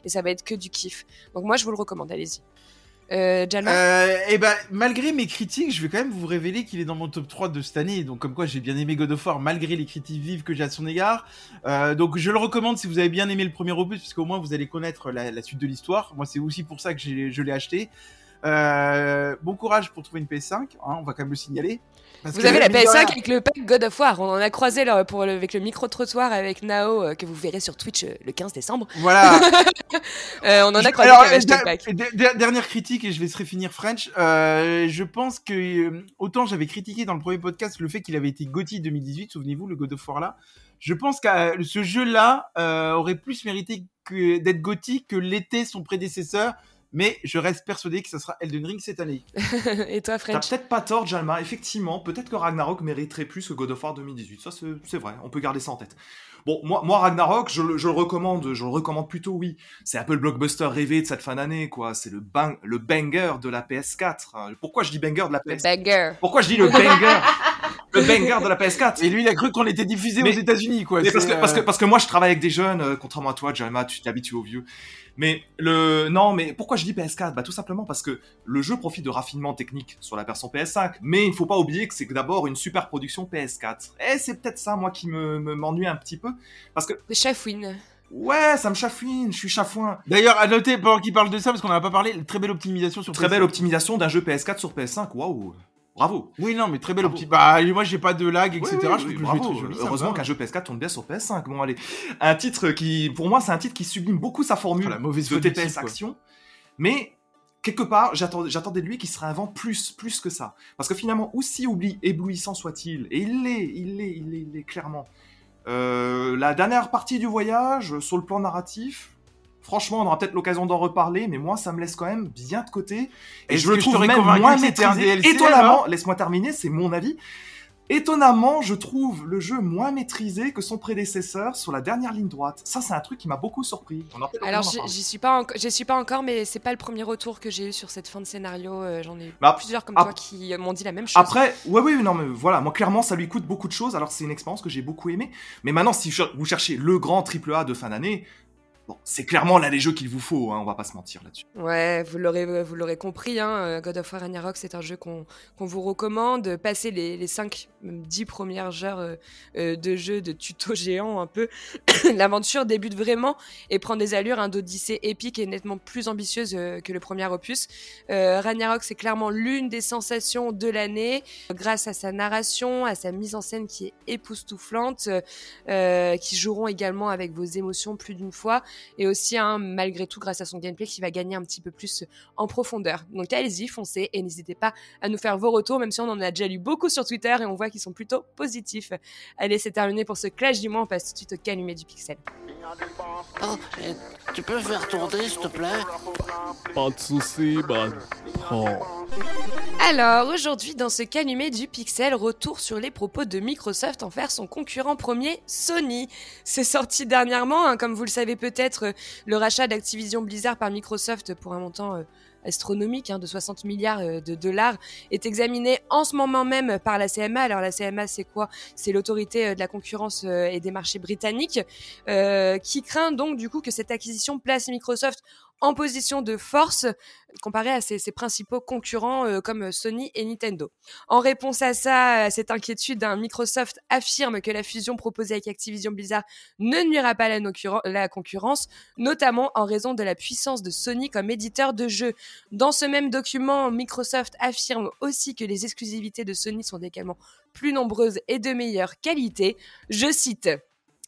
et ça va être que du kiff. Donc moi je vous le recommande, allez-y. Euh, Jalma Euh, et ben, malgré mes critiques, je vais quand même vous révéler qu'il est dans mon top 3 de cette année. Donc, comme quoi, j'ai bien aimé God of War, malgré les critiques vives que j'ai à son égard. Euh, donc, je le recommande si vous avez bien aimé le premier opus, parce qu'au moins, vous allez connaître la, suite de l'histoire. Moi, c'est aussi pour ça que je l'ai acheté. Euh, bon courage pour trouver une PS5, hein, on va quand même le signaler. Parce Vous avez la mine de PS5 rien, avec le pack God of War. On en a croisé là, pour le- avec le micro-trottoir avec Nao euh, que vous verrez sur Twitch euh, le 15 décembre. Voilà. Euh, on en a croisé alors, der- le pack. der- der- dernière critique et je laisserai finir French. Euh, je pense que euh, autant j'avais critiqué dans le premier podcast le fait qu'il avait été GOTY 2018, souvenez-vous le God of War là. Je pense que euh, ce jeu-là euh, aurait plus mérité d'être GOTY que l'était son prédécesseur. Mais je reste persuadé que ça sera Elden Ring cette année. Et toi, T'as French peut-être pas tort, Jalma. Effectivement, peut-être que Ragnarok mériterait plus que God of War 2018. Ça, c'est c'est vrai. On peut garder ça en tête. Bon, moi, moi Ragnarok, je, le- je le recommande. Je le recommande plutôt, oui. C'est un peu le blockbuster rêvé de cette fin d'année, quoi. C'est le, bang, le banger de la PS4. Euh, Pourquoi je dis banger de la Le PS4 banger. Pourquoi je dis le banger? Le banger de la PS4 Et lui, il a cru qu'on était diffusé aux États-Unis, quoi. Mais parce, que, parce, que, euh, parce que moi je travaille avec des jeunes, euh, contrairement à toi, Jalma, tu t'habitues aux vieux. Mais le non, mais pourquoi je dis PS4 Bah tout simplement parce que le jeu profite de raffinements techniques sur la version PS5, mais il ne faut pas oublier que c'est d'abord une super production PS4. Et c'est peut-être ça moi qui me me- m'ennuie un petit peu, parce que Chafouine. ouais, ça me chafouine, je suis chafouin. D'ailleurs, à noter, pendant qu'il parle de ça, parce qu'on en a pas parlé, très belle optimisation sur Très PS5. belle optimisation d'un jeu PS4 sur PS5, waouh, bravo. Oui, non, mais très belle optimisation. Bah, moi, j'ai pas de lag, etc. Oui, oui, je oui, que bravo. joli, Heureusement qu'un jeu PS4 tourne bien sur PS5. Bon, allez. Un titre qui, pour moi, c'est un titre qui sublime beaucoup sa formule la mauvaise de TPS. Action. Mais, quelque part, j'attendais de lui qu'il serait un vent plus, plus que ça. Parce que finalement, aussi oubli, éblouissant soit-il, et il l'est, il l'est, il l'est, il l'est clairement. Euh, la dernière partie du voyage, sur le plan narratif, franchement, on aura peut-être l'occasion d'en reparler, mais moi, ça me laisse quand même bien de côté. Et je le je trouve t'aurais même moins maîtrisé. DLC, Étonnamment, laisse-moi terminer, c'est mon avis. Étonnamment, je trouve le jeu moins maîtrisé que son prédécesseur sur la dernière ligne droite. Ça, c'est un truc qui m'a beaucoup surpris. On Alors j'y suis pas encore, j'y suis pas encore, mais c'est pas le premier retour que j'ai eu sur cette fin de scénario. euh, J'en ai eu Bah, plusieurs comme ap- toi qui m'ont dit la même chose. Après, ouais, oui, non, mais voilà, moi clairement, ça lui coûte beaucoup de choses. Alors c'est une expérience que j'ai beaucoup aimée. Mais maintenant, si vous cherchez le grand triple A de fin d'année, c'est clairement là les jeux qu'il vous faut. Hein, on va pas se mentir là-dessus. Ouais, vous l'aurez, l'aurez compris, hein, euh, God of War Ragnarok, c'est un jeu qu'on vous recommande. Passez les, les 5, même 10 premières heures euh, euh, de jeu, de tuto géant un peu, l'aventure débute vraiment et prend des allures hein, d'odyssée épique et nettement plus ambitieuse euh, que le premier opus. Euh, Ragnarok, c'est clairement l'une des sensations de l'année, grâce à sa narration, à sa mise en scène qui est époustouflante, euh, qui joueront également avec vos émotions plus d'une fois. Et aussi hein, malgré tout grâce à son gameplay qui va gagner un petit peu plus en profondeur. Donc allez-y, foncez et n'hésitez pas à nous faire vos retours, même si on en a déjà lu beaucoup sur Twitter et on voit qu'ils sont plutôt positifs. Allez, c'est terminé pour ce clash du mois, on passe tout de suite au calumet du pixel. Oh, tu peux faire tourner, s'il te plaît? Pas de soucis, bah, prends. Alors, aujourd'hui, dans ce calumet du Pixel, retour sur les propos de Microsoft envers son concurrent premier, Sony. C'est sorti dernièrement, hein, comme vous le savez peut-être, euh, le rachat d'Activision Blizzard par Microsoft pour un montant euh, astronomique hein, de 60 milliards euh, de dollars est examiné en ce moment même par la CMA. Alors la CMA, c'est quoi? C'est l'autorité de la concurrence et des marchés britanniques qui craint donc du coup que cette acquisition place Microsoft en position de force comparé à ses, principaux concurrents euh, comme Sony et Nintendo. En réponse à ça, à cette inquiétude, Microsoft affirme que la fusion proposée avec Activision Blizzard ne nuira pas à la, la concurrence, notamment en raison de la puissance de Sony comme éditeur de jeux. Dans ce même document, Microsoft affirme aussi que les exclusivités de Sony sont également plus nombreuses et de meilleure qualité. Je cite.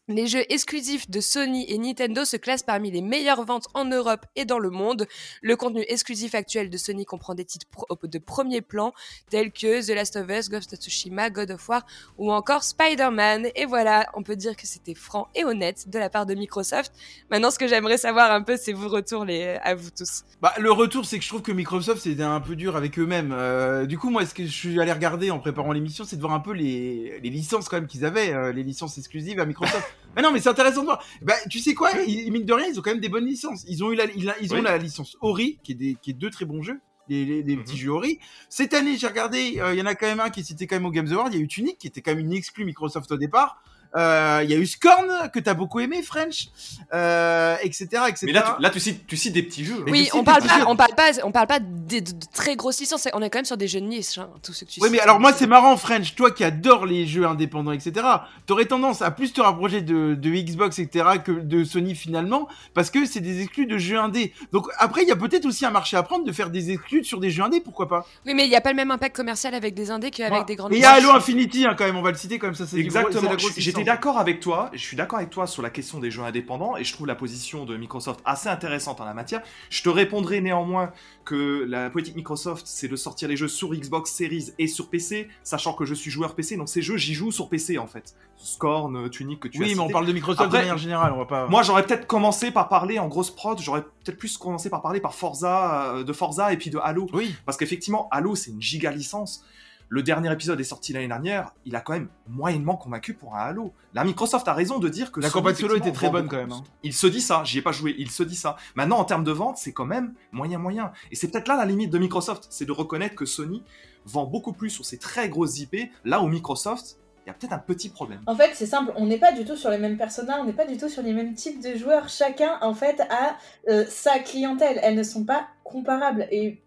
Les jeux exclusifs de Sony et Nintendo se classent parmi les meilleures ventes en Europe et dans le monde. Le contenu exclusif actuel de Sony comprend des titres pro- de premier plan tels que The Last of Us, Ghost of Tsushima, God of War ou encore Spider-Man. Et voilà, on peut dire que c'était franc et honnête de la part de Microsoft. Maintenant, ce que j'aimerais savoir un peu, c'est vos retours les, à vous tous. Bah, le retour, c'est que je trouve que Microsoft c'était un peu dur avec eux-mêmes. Euh, du coup, moi, ce que je suis allé regarder en préparant l'émission, c'est de voir un peu les, les licences quand même qu'ils avaient, euh, les licences exclusives à Microsoft. mais non, mais c'est intéressant de voir. Bah, tu sais quoi, ils, mine de rien, ils ont quand même des bonnes licences. Ils ont eu la, ils, ils ont Oui. la licence Ori, qui est, des, qui est deux très bons jeux. Les, les, les Mhm. petits jeux Ori. Cette année, j'ai regardé, euh, il y en a quand même un qui était quand même au Games Award. Il y a eu Tunic, qui était quand même une exclue Microsoft au départ. Euh, Il y a eu Scorn, que t'as beaucoup aimé, French, euh, etc., etc. Mais là, tu, là tu, cites, tu cites des petits jeux. Mais oui, on parle pas, on parle pas, on parle pas des- de, de très grosses licences. On est quand même sur des jeux de niche, hein, tous ceux que tu Oui, cites. mais alors moi c'est marrant, French, toi qui adore les jeux indépendants, etc. T'aurais tendance à plus te rapprocher de, de Xbox, etc. que de Sony finalement, parce que c'est des exclus de jeux indés. Donc après, il y a peut-être aussi un marché à prendre de faire des exclus sur des jeux indés, pourquoi pas? Oui, mais il n'y a pas le même impact commercial avec des indés qu'avec des grandes Mais il y a. Halo Infinity hein, quand même, on va le citer quand même, ça c'est du gros- Exactement. la grosse. D'accord avec toi. Je suis d'accord avec toi sur la question des jeux indépendants et je trouve la position de Microsoft assez intéressante en la matière. Je te répondrai néanmoins que la politique Microsoft, c'est de sortir les jeux sur Xbox Series et sur PC, sachant que je suis joueur PC, donc ces jeux, j'y joue sur PC en fait. Scorn, Tunic que tu as Oui, mais on parle de Microsoft Après, de manière générale, on va pas... Moi, j'aurais peut-être commencé par parler en grosse prod, j'aurais peut-être plus commencé par parler par Forza, euh, de Forza et puis de Halo. Oui, Parce qu'effectivement, Halo, c'est une giga licence. Le dernier épisode est sorti l'année dernière, il a quand même moyennement convaincu pour un Halo. La Microsoft a raison de dire que la campagne solo était très bonne quand même. hein. Il se dit ça, j'y ai pas joué, il se dit ça. Maintenant, en termes de vente, c'est quand même moyen moyen. Et c'est peut-être là la limite de Microsoft, c'est de reconnaître que Sony vend beaucoup plus sur ses très grosses IP, là où Microsoft, il y a peut-être un petit problème. En fait, c'est simple, on n'est pas du tout sur les mêmes personnages, on n'est pas du tout sur les mêmes types de joueurs. Chacun, en fait, a euh, sa clientèle. Elles ne sont pas comparables. Et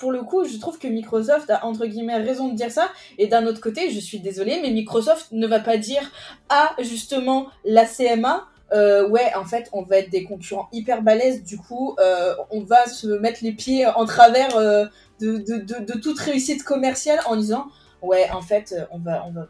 pour le coup, je trouve que Microsoft a, entre guillemets, raison de dire ça. Et d'un autre côté, je suis désolée, mais Microsoft ne va pas dire à, justement, la CMA, euh, ouais, en fait, on va être des concurrents hyper balèzes, du coup, euh, on va se mettre les pieds en travers euh, de, de, de, de toute réussite commerciale en disant, ouais, en fait, on va, on va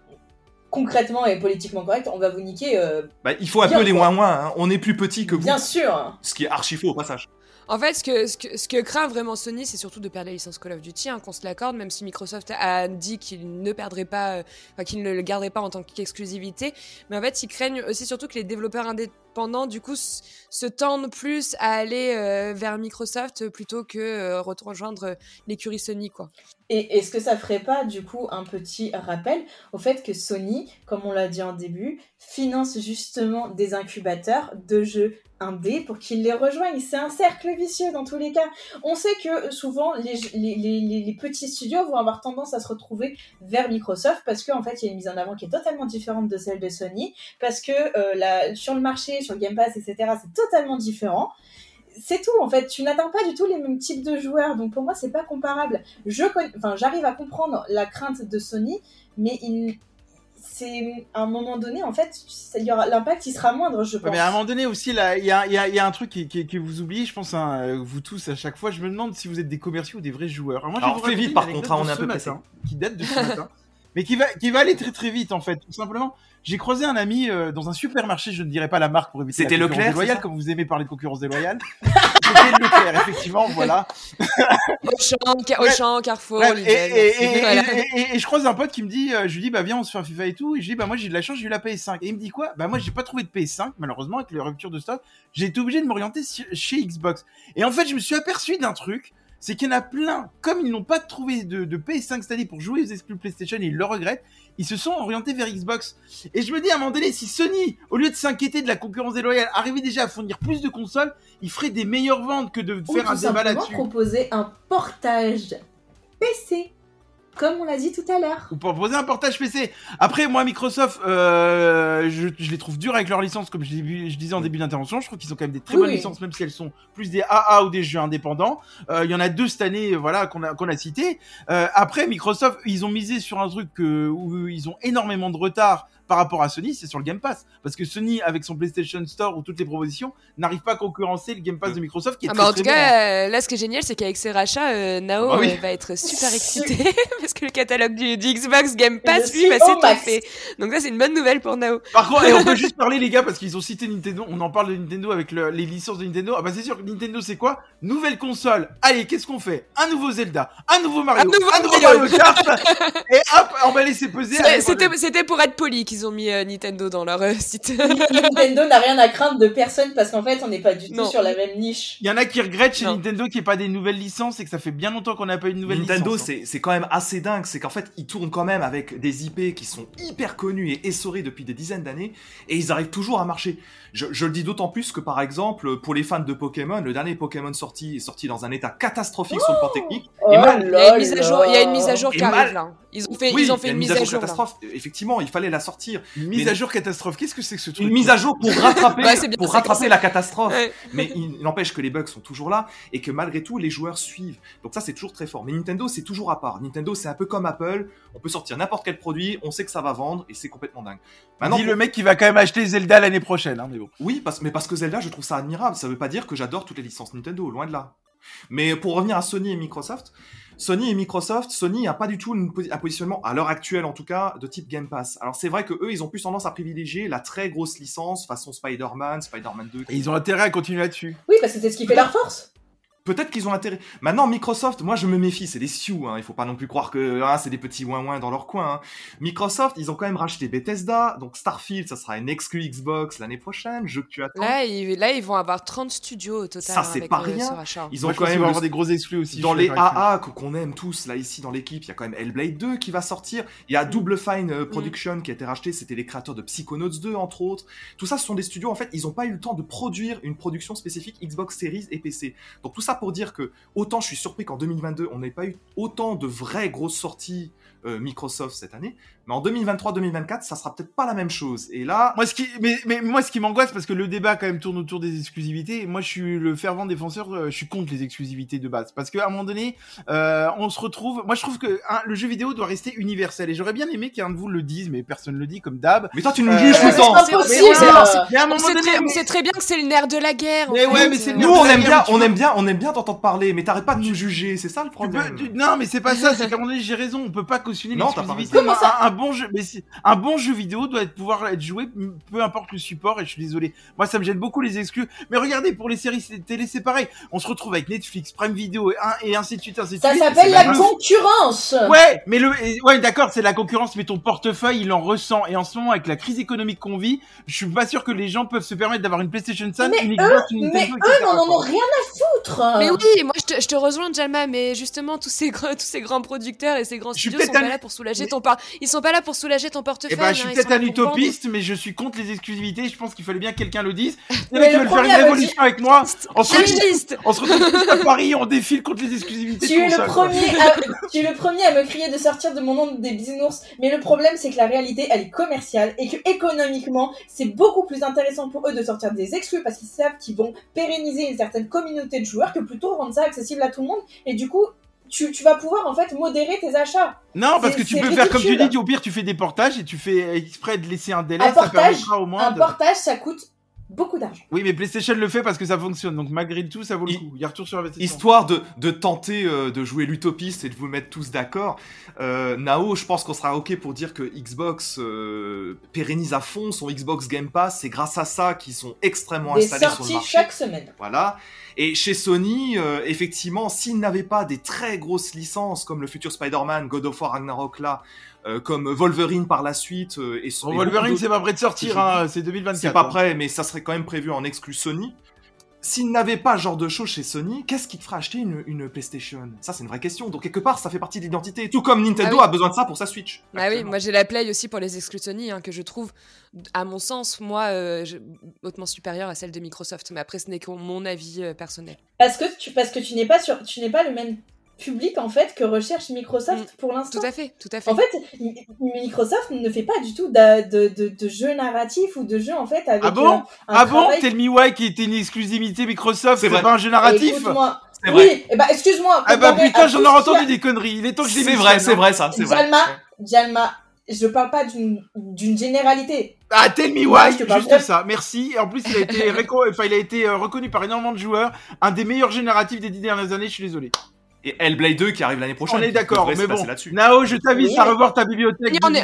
concrètement et politiquement correct, on va vous niquer, Bah, il faut un peu les moins moins, hein. on est plus petit que vous. bien sûr. Ce qui est archi faux au passage. En fait, ce que, craint vraiment Sony, c'est surtout de perdre la licence Call of Duty, hein, qu'on se l'accorde, même si Microsoft a dit qu'il ne perdrait pas, euh, qu'il ne le garderait pas en tant qu'exclusivité. Mais en fait, ils craignent aussi surtout que les développeurs indépendants, du coup, se tendent plus à aller euh, vers Microsoft plutôt que euh, rejoindre l'écurie Sony, quoi. Et est-ce que ça ferait pas, du coup, un petit rappel au fait que Sony, comme on l'a dit en début, finance justement des incubateurs de jeux indés pour qu'ils les rejoignent C'est un cercle vicieux dans tous les cas. On sait que souvent, les, petits studios vont avoir tendance à se retrouver vers Microsoft parce qu'en fait, il y a une mise en avant qui est totalement différente de celle de Sony, parce que euh, sur le marché, sur le Game Pass, etc., c'est totalement différent. C'est tout en fait, tu n'atteins pas du tout les mêmes types de joueurs, donc pour moi c'est pas comparable je enfin j'arrive à comprendre la crainte de Sony mais il c'est à un moment donné en fait ça- il y aura l'impact il sera moindre je Ouais, pense mais à un moment donné aussi, là, il y a, il y a- il y a un truc qui, vous oubliez, je pense, hein, euh, vous tous à chaque fois. Je me demande si vous êtes des commerciaux ou des vrais joueurs. Alors, moi, je vous vite, par contre, hein, on est un peu matin, Qui date de ce matin. mais qui va, qui va aller très très vite en fait, tout simplement. J'ai croisé un ami euh, dans un supermarché, je ne dirais pas la marque pour éviter C'était la concurrence Leclerc, déloyale, comme vous aimez parler de concurrence déloyale. C'était Leclerc, effectivement, voilà. Auchan, Ca- Auchan, Carrefour, Bref, et, et, et, Voilà. et- et- et je croise un pote qui me dit, euh, je lui dis, bah viens, on se fait un FIFA et tout. Et je lui dis, bah moi j'ai de la chance, j'ai eu la PS5. Et il me dit quoi? Bah moi j'ai pas trouvé de PS5, malheureusement, avec les ruptures de stock. J'ai été obligé de m'orienter chez Xbox. Et en fait, je me suis aperçu d'un truc, c'est qu'il y en a plein, comme ils n'ont pas trouvé de, de PS5 cette année pour jouer aux exclus PlayStation et ils le regrettent, ils se sont orientés vers Xbox. Et je me dis à un moment donné, si Sony, au lieu de s'inquiéter de la concurrence déloyale, arrivait déjà à fournir plus de consoles, il ferait des meilleures ventes que de Ou faire un débat là-dessus. proposer un portage PC, comme on l'a dit tout à l'heure. ou pour proposer un portage PC. Après, moi, Microsoft, euh, je, je les trouve durs avec leurs licences, comme je, je disais en début d'intervention. Je trouve qu'ils ont quand même des très Oui, bonnes oui. licences, même si elles sont plus des AA ou des jeux indépendants. Euh, Il y en a deux cette année, euh, voilà, qu'on a, qu'on a cité. Euh, après, Microsoft, ils ont misé sur un truc où ils ont énormément de retard par rapport à Sony, c'est sur le Game Pass. Parce que Sony, avec son PlayStation Store ou toutes les propositions, n'arrive pas à concurrencer le Game Pass de Microsoft, qui est Ah très, bah en très tout bon, hein. cas, euh, là, ce qui est génial, c'est qu'avec ses rachats, euh, Nao Ah bah oui. euh, va être super excité parce que le catalogue du, du Xbox Game Pass, lui, va max. s'étoffer. Donc ça, c'est une bonne nouvelle pour Nao. Par contre, et on peut juste parler les gars parce qu'ils ont cité Nintendo. On en parle de Nintendo avec le- les licences de Nintendo. Ah bah c'est sûr que Nintendo c'est quoi? Nouvelle console. Allez, qu'est-ce qu'on fait? Un nouveau Zelda, un nouveau Mario, Un nouveau Mario, Mario. Kart. et hop, on va laisser peser. C'était pour être poli qu'ils ont mis euh, Nintendo dans leur euh, site. Nintendo n'a rien à craindre de personne parce qu'en fait, on n'est pas du tout Non. sur la même niche. Il y en a qui regrettent chez Non. Nintendo qu'il n'y ait pas des nouvelles licences et que ça fait bien longtemps qu'on n'a pas eu de nouvelles Nintendo, licences. hein. c'est quand même assez dingue. C'est qu'en fait, ils tournent quand même avec des IP qui sont hyper connus et essorés depuis des dizaines d'années, et ils arrivent toujours à marcher. Je, je le dis d'autant plus que, par exemple, pour les fans de Pokémon, le dernier Pokémon sorti est sorti dans un état catastrophique sur le plan technique. Oh Et mal- Il y a une mise à jour, il y a une mise à jour Et qui mal- arrive là. Ils ont fait, oui, ils ont il y fait a une mise à jour. catastrophe. Effectivement, il fallait la sortir. Une mise Mais- à jour catastrophe. Qu'est-ce que c'est que ce truc Une mise à jour pour rattraper, bien, pour rattraper la catastrophe. Ouais. Mais il n'empêche que les bugs sont toujours là et que malgré tout, les joueurs suivent. Donc ça, c'est toujours très fort. Mais Nintendo, c'est toujours à part. Nintendo, c'est un peu comme Apple. On peut sortir n'importe quel produit, on sait que ça va vendre et c'est complètement dingue. Maintenant, Dis le mec qui va quand même acheter Zelda l'année prochaine. Hein, mais bon. oui, parce, mais parce que Zelda, je trouve ça admirable. Ça veut pas dire que j'adore toutes les licences Nintendo, loin de là. Mais pour revenir à Sony et Microsoft, Sony et Microsoft, Sony a pas du tout une un positionnement, à l'heure actuelle en tout cas, de type Game Pass. Alors c'est vrai que eux, ils ont plus tendance à privilégier la très grosse licence, façon Spider-Man, Spider-Man 2. Et ils ont intérêt à continuer là-dessus. Oui, parce que c'est ce qui fait leur force. Peut-être qu'ils ont intérêt. Maintenant, Microsoft, moi je me méfie, c'est des sioux, hein. il faut pas non plus croire que ah, c'est des petits ouin-ouin dans leur coin. hein. Microsoft, ils ont quand même racheté Bethesda, donc Starfield, ça sera une exclu Xbox l'année prochaine, jeu que tu attends. Là, ils, là, ils vont avoir 30 studios au total. Ça, hein, c'est avec, pas euh, rien. ce. Ils ont quand même vont avoir des gros exclus aussi. dans les AA qu'on aime tous là ici dans l'équipe, il y a quand même Hellblade 2 qui va sortir. Il y a Double Fine euh, Production qui a été racheté, c'était les créateurs de Psychonauts 2 entre autres. Tout ça, ce sont des studios en fait, ils n'ont pas eu le temps de produire une production spécifique Xbox Series et PC. Donc tout ça pour dire que autant je suis surpris qu'en 2022 on n'ait pas eu autant de vraies grosses sorties euh, Microsoft cette année, mais en 2023-2024 ça sera peut-être pas la même chose. Et là, Moi, ce qui, mais, mais moi, ce qui m'angoisse, parce que le débat quand même tourne autour des exclusivités. et Moi, je suis le fervent défenseur. euh, je suis contre les exclusivités de base, parce qu'à un moment donné, euh, on se retrouve. Moi, je trouve que hein, le jeu vidéo doit rester universel. Et j'aurais bien aimé qu'un de vous le dise, mais personne le dit, comme d'hab. mais toi tu nous Euh, juges tout le temps. c'est pas C'est- possible. c'est- c'est- Mais à un On sait, très, on mais- sait très bien que c'est le nerf de la guerre. Mais ouais, mais c'est le Nous nerf de on la aime bien, on aime bien, on aime bien t'entendre parler, mais t'arrêtes pas de nous juger, c'est ça le problème. non, mais c'est pas ça. C'est qu'à un moment donné, j'ai raison. On peut pas cautionner l'exclusivité. Bon jeu, mais un bon jeu vidéo doit être, pouvoir être joué, peu importe le support. Et je suis désolé. Moi, ça me gêne beaucoup les exclus. Mais regardez, pour les séries télé, c'est pareil. On se retrouve avec Netflix, Prime Video et, un- et ainsi de suite, ainsi de Ça suite. s'appelle la le- concurrence. Ouais, mais le, ouais, d'accord, c'est la concurrence, mais ton portefeuille, il en ressent. Et en ce moment, avec la crise économique qu'on vit, je suis pas sûr que les gens peuvent se permettre d'avoir une PlayStation 5, Mais une Xbox, une Mais Nintendo, eux etc., n'en ont rien à foutre. Mais oui, moi je te, je te rejoins, Jalma, mais justement tous ces grands, tous ces grands producteurs et ces grands studios sont pas là pour soulager mais- ton par... ils sont pas là pour soulager ton Eh portefeuille. ben, je suis hein, ils peut-être un utopiste, mais je suis contre les exclusivités. Je pense qu'il fallait bien que quelqu'un le dise. Il y en Mais a qui le veulent faire une révolution avec moi. On se, on se retrouve à Paris, on défile contre les exclusivités. Tu es, le premier à, tu es le premier à me crier de sortir de mon monde des bisounours, mais le problème c'est que la réalité elle est commerciale et que économiquement c'est beaucoup plus intéressant pour eux de sortir des exclus parce qu'ils savent qu'ils vont pérenniser une certaine communauté de joueurs que plutôt rendre ça accessible à tout le monde et du coup tu, tu vas pouvoir en fait modérer tes achats. Non, parce que tu peux faire comme tu dis, au pire tu fais des portages et tu fais exprès de laisser un délai, Un ça portage, permettra au moins Un de... portage ça coûte beaucoup d'argent. Oui, mais PlayStation le fait parce que ça fonctionne. Donc malgré tout, ça vaut le coup. Il y a retour sur investissement. Histoire de, de tenter euh, de jouer l'utopiste et de vous mettre tous d'accord, euh, Nao, je pense qu'on sera ok pour dire que Xbox euh, pérennise à fond son Xbox Game Pass. C'est grâce à ça qu'ils sont extrêmement Des installés sur le marché. chaque semaine. Voilà. Et chez Sony, euh, effectivement, s'ils n'avaient pas des très grosses licences comme le futur Spider-Man, God of War Ragnarok là, euh, comme Wolverine par la suite, euh, et, Bon, Wolverine, c'est pas prêt de sortir, hein, c'est 2024. c'est pas hein. prêt, mais ça serait quand même prévu en exclu Sony. S'ils n'avaient pas ce genre de choses chez Sony, qu'est-ce qui te fera acheter une, une PlayStation? Ça, c'est une vraie question. Donc, quelque part, ça fait partie de l'identité. Tout comme Nintendo Ah oui. a besoin de ça pour sa Switch. Bah oui, moi j'ai la Play aussi pour les exclus Sony, hein, que je trouve, à mon sens, moi, euh, hautement supérieure à celle de Microsoft. Mais après, ce n'est que mon avis euh, personnel. Parce que tu, parce que tu n'es pas sur, tu n'es pas le même public en fait que recherche Microsoft pour l'instant. Mm. Tout à fait, tout à fait. En fait, Mi- Microsoft ne fait pas du tout de, de, de, de jeux narratifs ou de jeux en fait avec Ah bon euh, un Ah bon Tell Me Why qui était une exclusivité Microsoft, C'est c'est pas un jeu narratif. C'est Oui, vrai. eh bah excuse-moi. Ah bah putain, j'en ai entendu a- des conneries. Il est temps que je C'est démissionne, vrai, c'est hein. vrai, ça, c'est vrai. Jalma, Jalma, je parle pas d'une généralité. Ah, Tell Me Why, parle juste ça. Merci. En plus, il a été, réco- enfin, il a été euh, reconnu par énormément de joueurs. Un des meilleurs jeux narratifs des dix dernières années, je suis désolé. Et Hellblade 2 qui arrive l'année prochaine. On est d'accord, mais bon. là-dessus. Nao, je t'invite Oui, à revoir ta bibliothèque. Ben,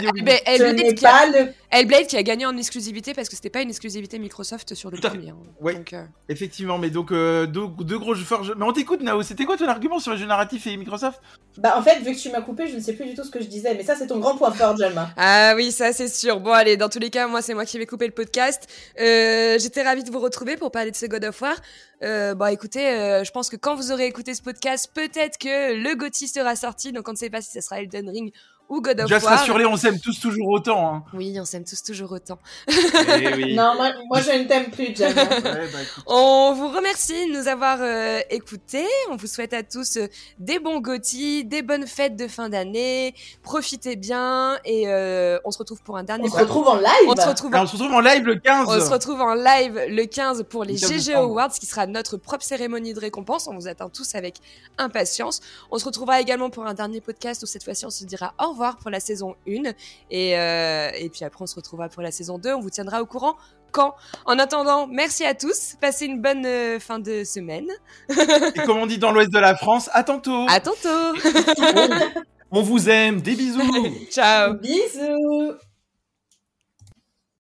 Ce Hellblade, qui a, pas le. Hellblade qui a gagné en exclusivité parce que c'était pas une exclusivité Microsoft sur le premier. hein. Ouais. Donc, euh, Effectivement, mais donc euh, deux, deux gros jeux forts. Mais on t'écoute, Nao. C'était quoi ton argument sur les jeux narratifs et Microsoft? Bah en fait, vu que tu m'as coupé, je ne sais plus du tout ce que je disais, mais ça c'est ton grand point fort, Jalma. Ah oui, ça c'est sûr. Bon allez, dans tous les cas, moi c'est moi qui vais couper le podcast. Euh, J'étais ravie de vous retrouver pour parler de ce God of War. Euh, bon écoutez, euh, je pense que quand vous aurez écouté ce podcast, peut-être que le GOTY sera sorti, donc on ne sait pas si ce sera Elden Ring ou God of Just War. rassurez, on s'aime tous toujours autant. Hein. Oui, on s'aime tous toujours autant. Eh oui. Non, moi, moi je ne t'aime plus. Ouais, bah. On vous remercie de nous avoir euh, écoutés. On vous souhaite à tous euh, des bons GOTY, des bonnes fêtes de fin d'année. Profitez bien et euh, on se retrouve pour un dernier On se podcast. retrouve en live. On se retrouve Alors, on se retrouve en live le 15. On se retrouve en live le 15 pour les 15 GG. Awards, qui sera notre propre cérémonie de récompense. On vous attend tous avec impatience. On se retrouvera également pour un dernier podcast où cette fois-ci on se dira au revoir pour la saison 1. Et, euh, et puis après on se retrouvera pour la saison 2. On vous tiendra au courant quand. En attendant, merci à tous. Passez une bonne euh, fin de semaine. Et comme on dit dans l'ouest de la France, à tantôt. À tantôt. On vous aime, des bisous. Ciao. Bisous.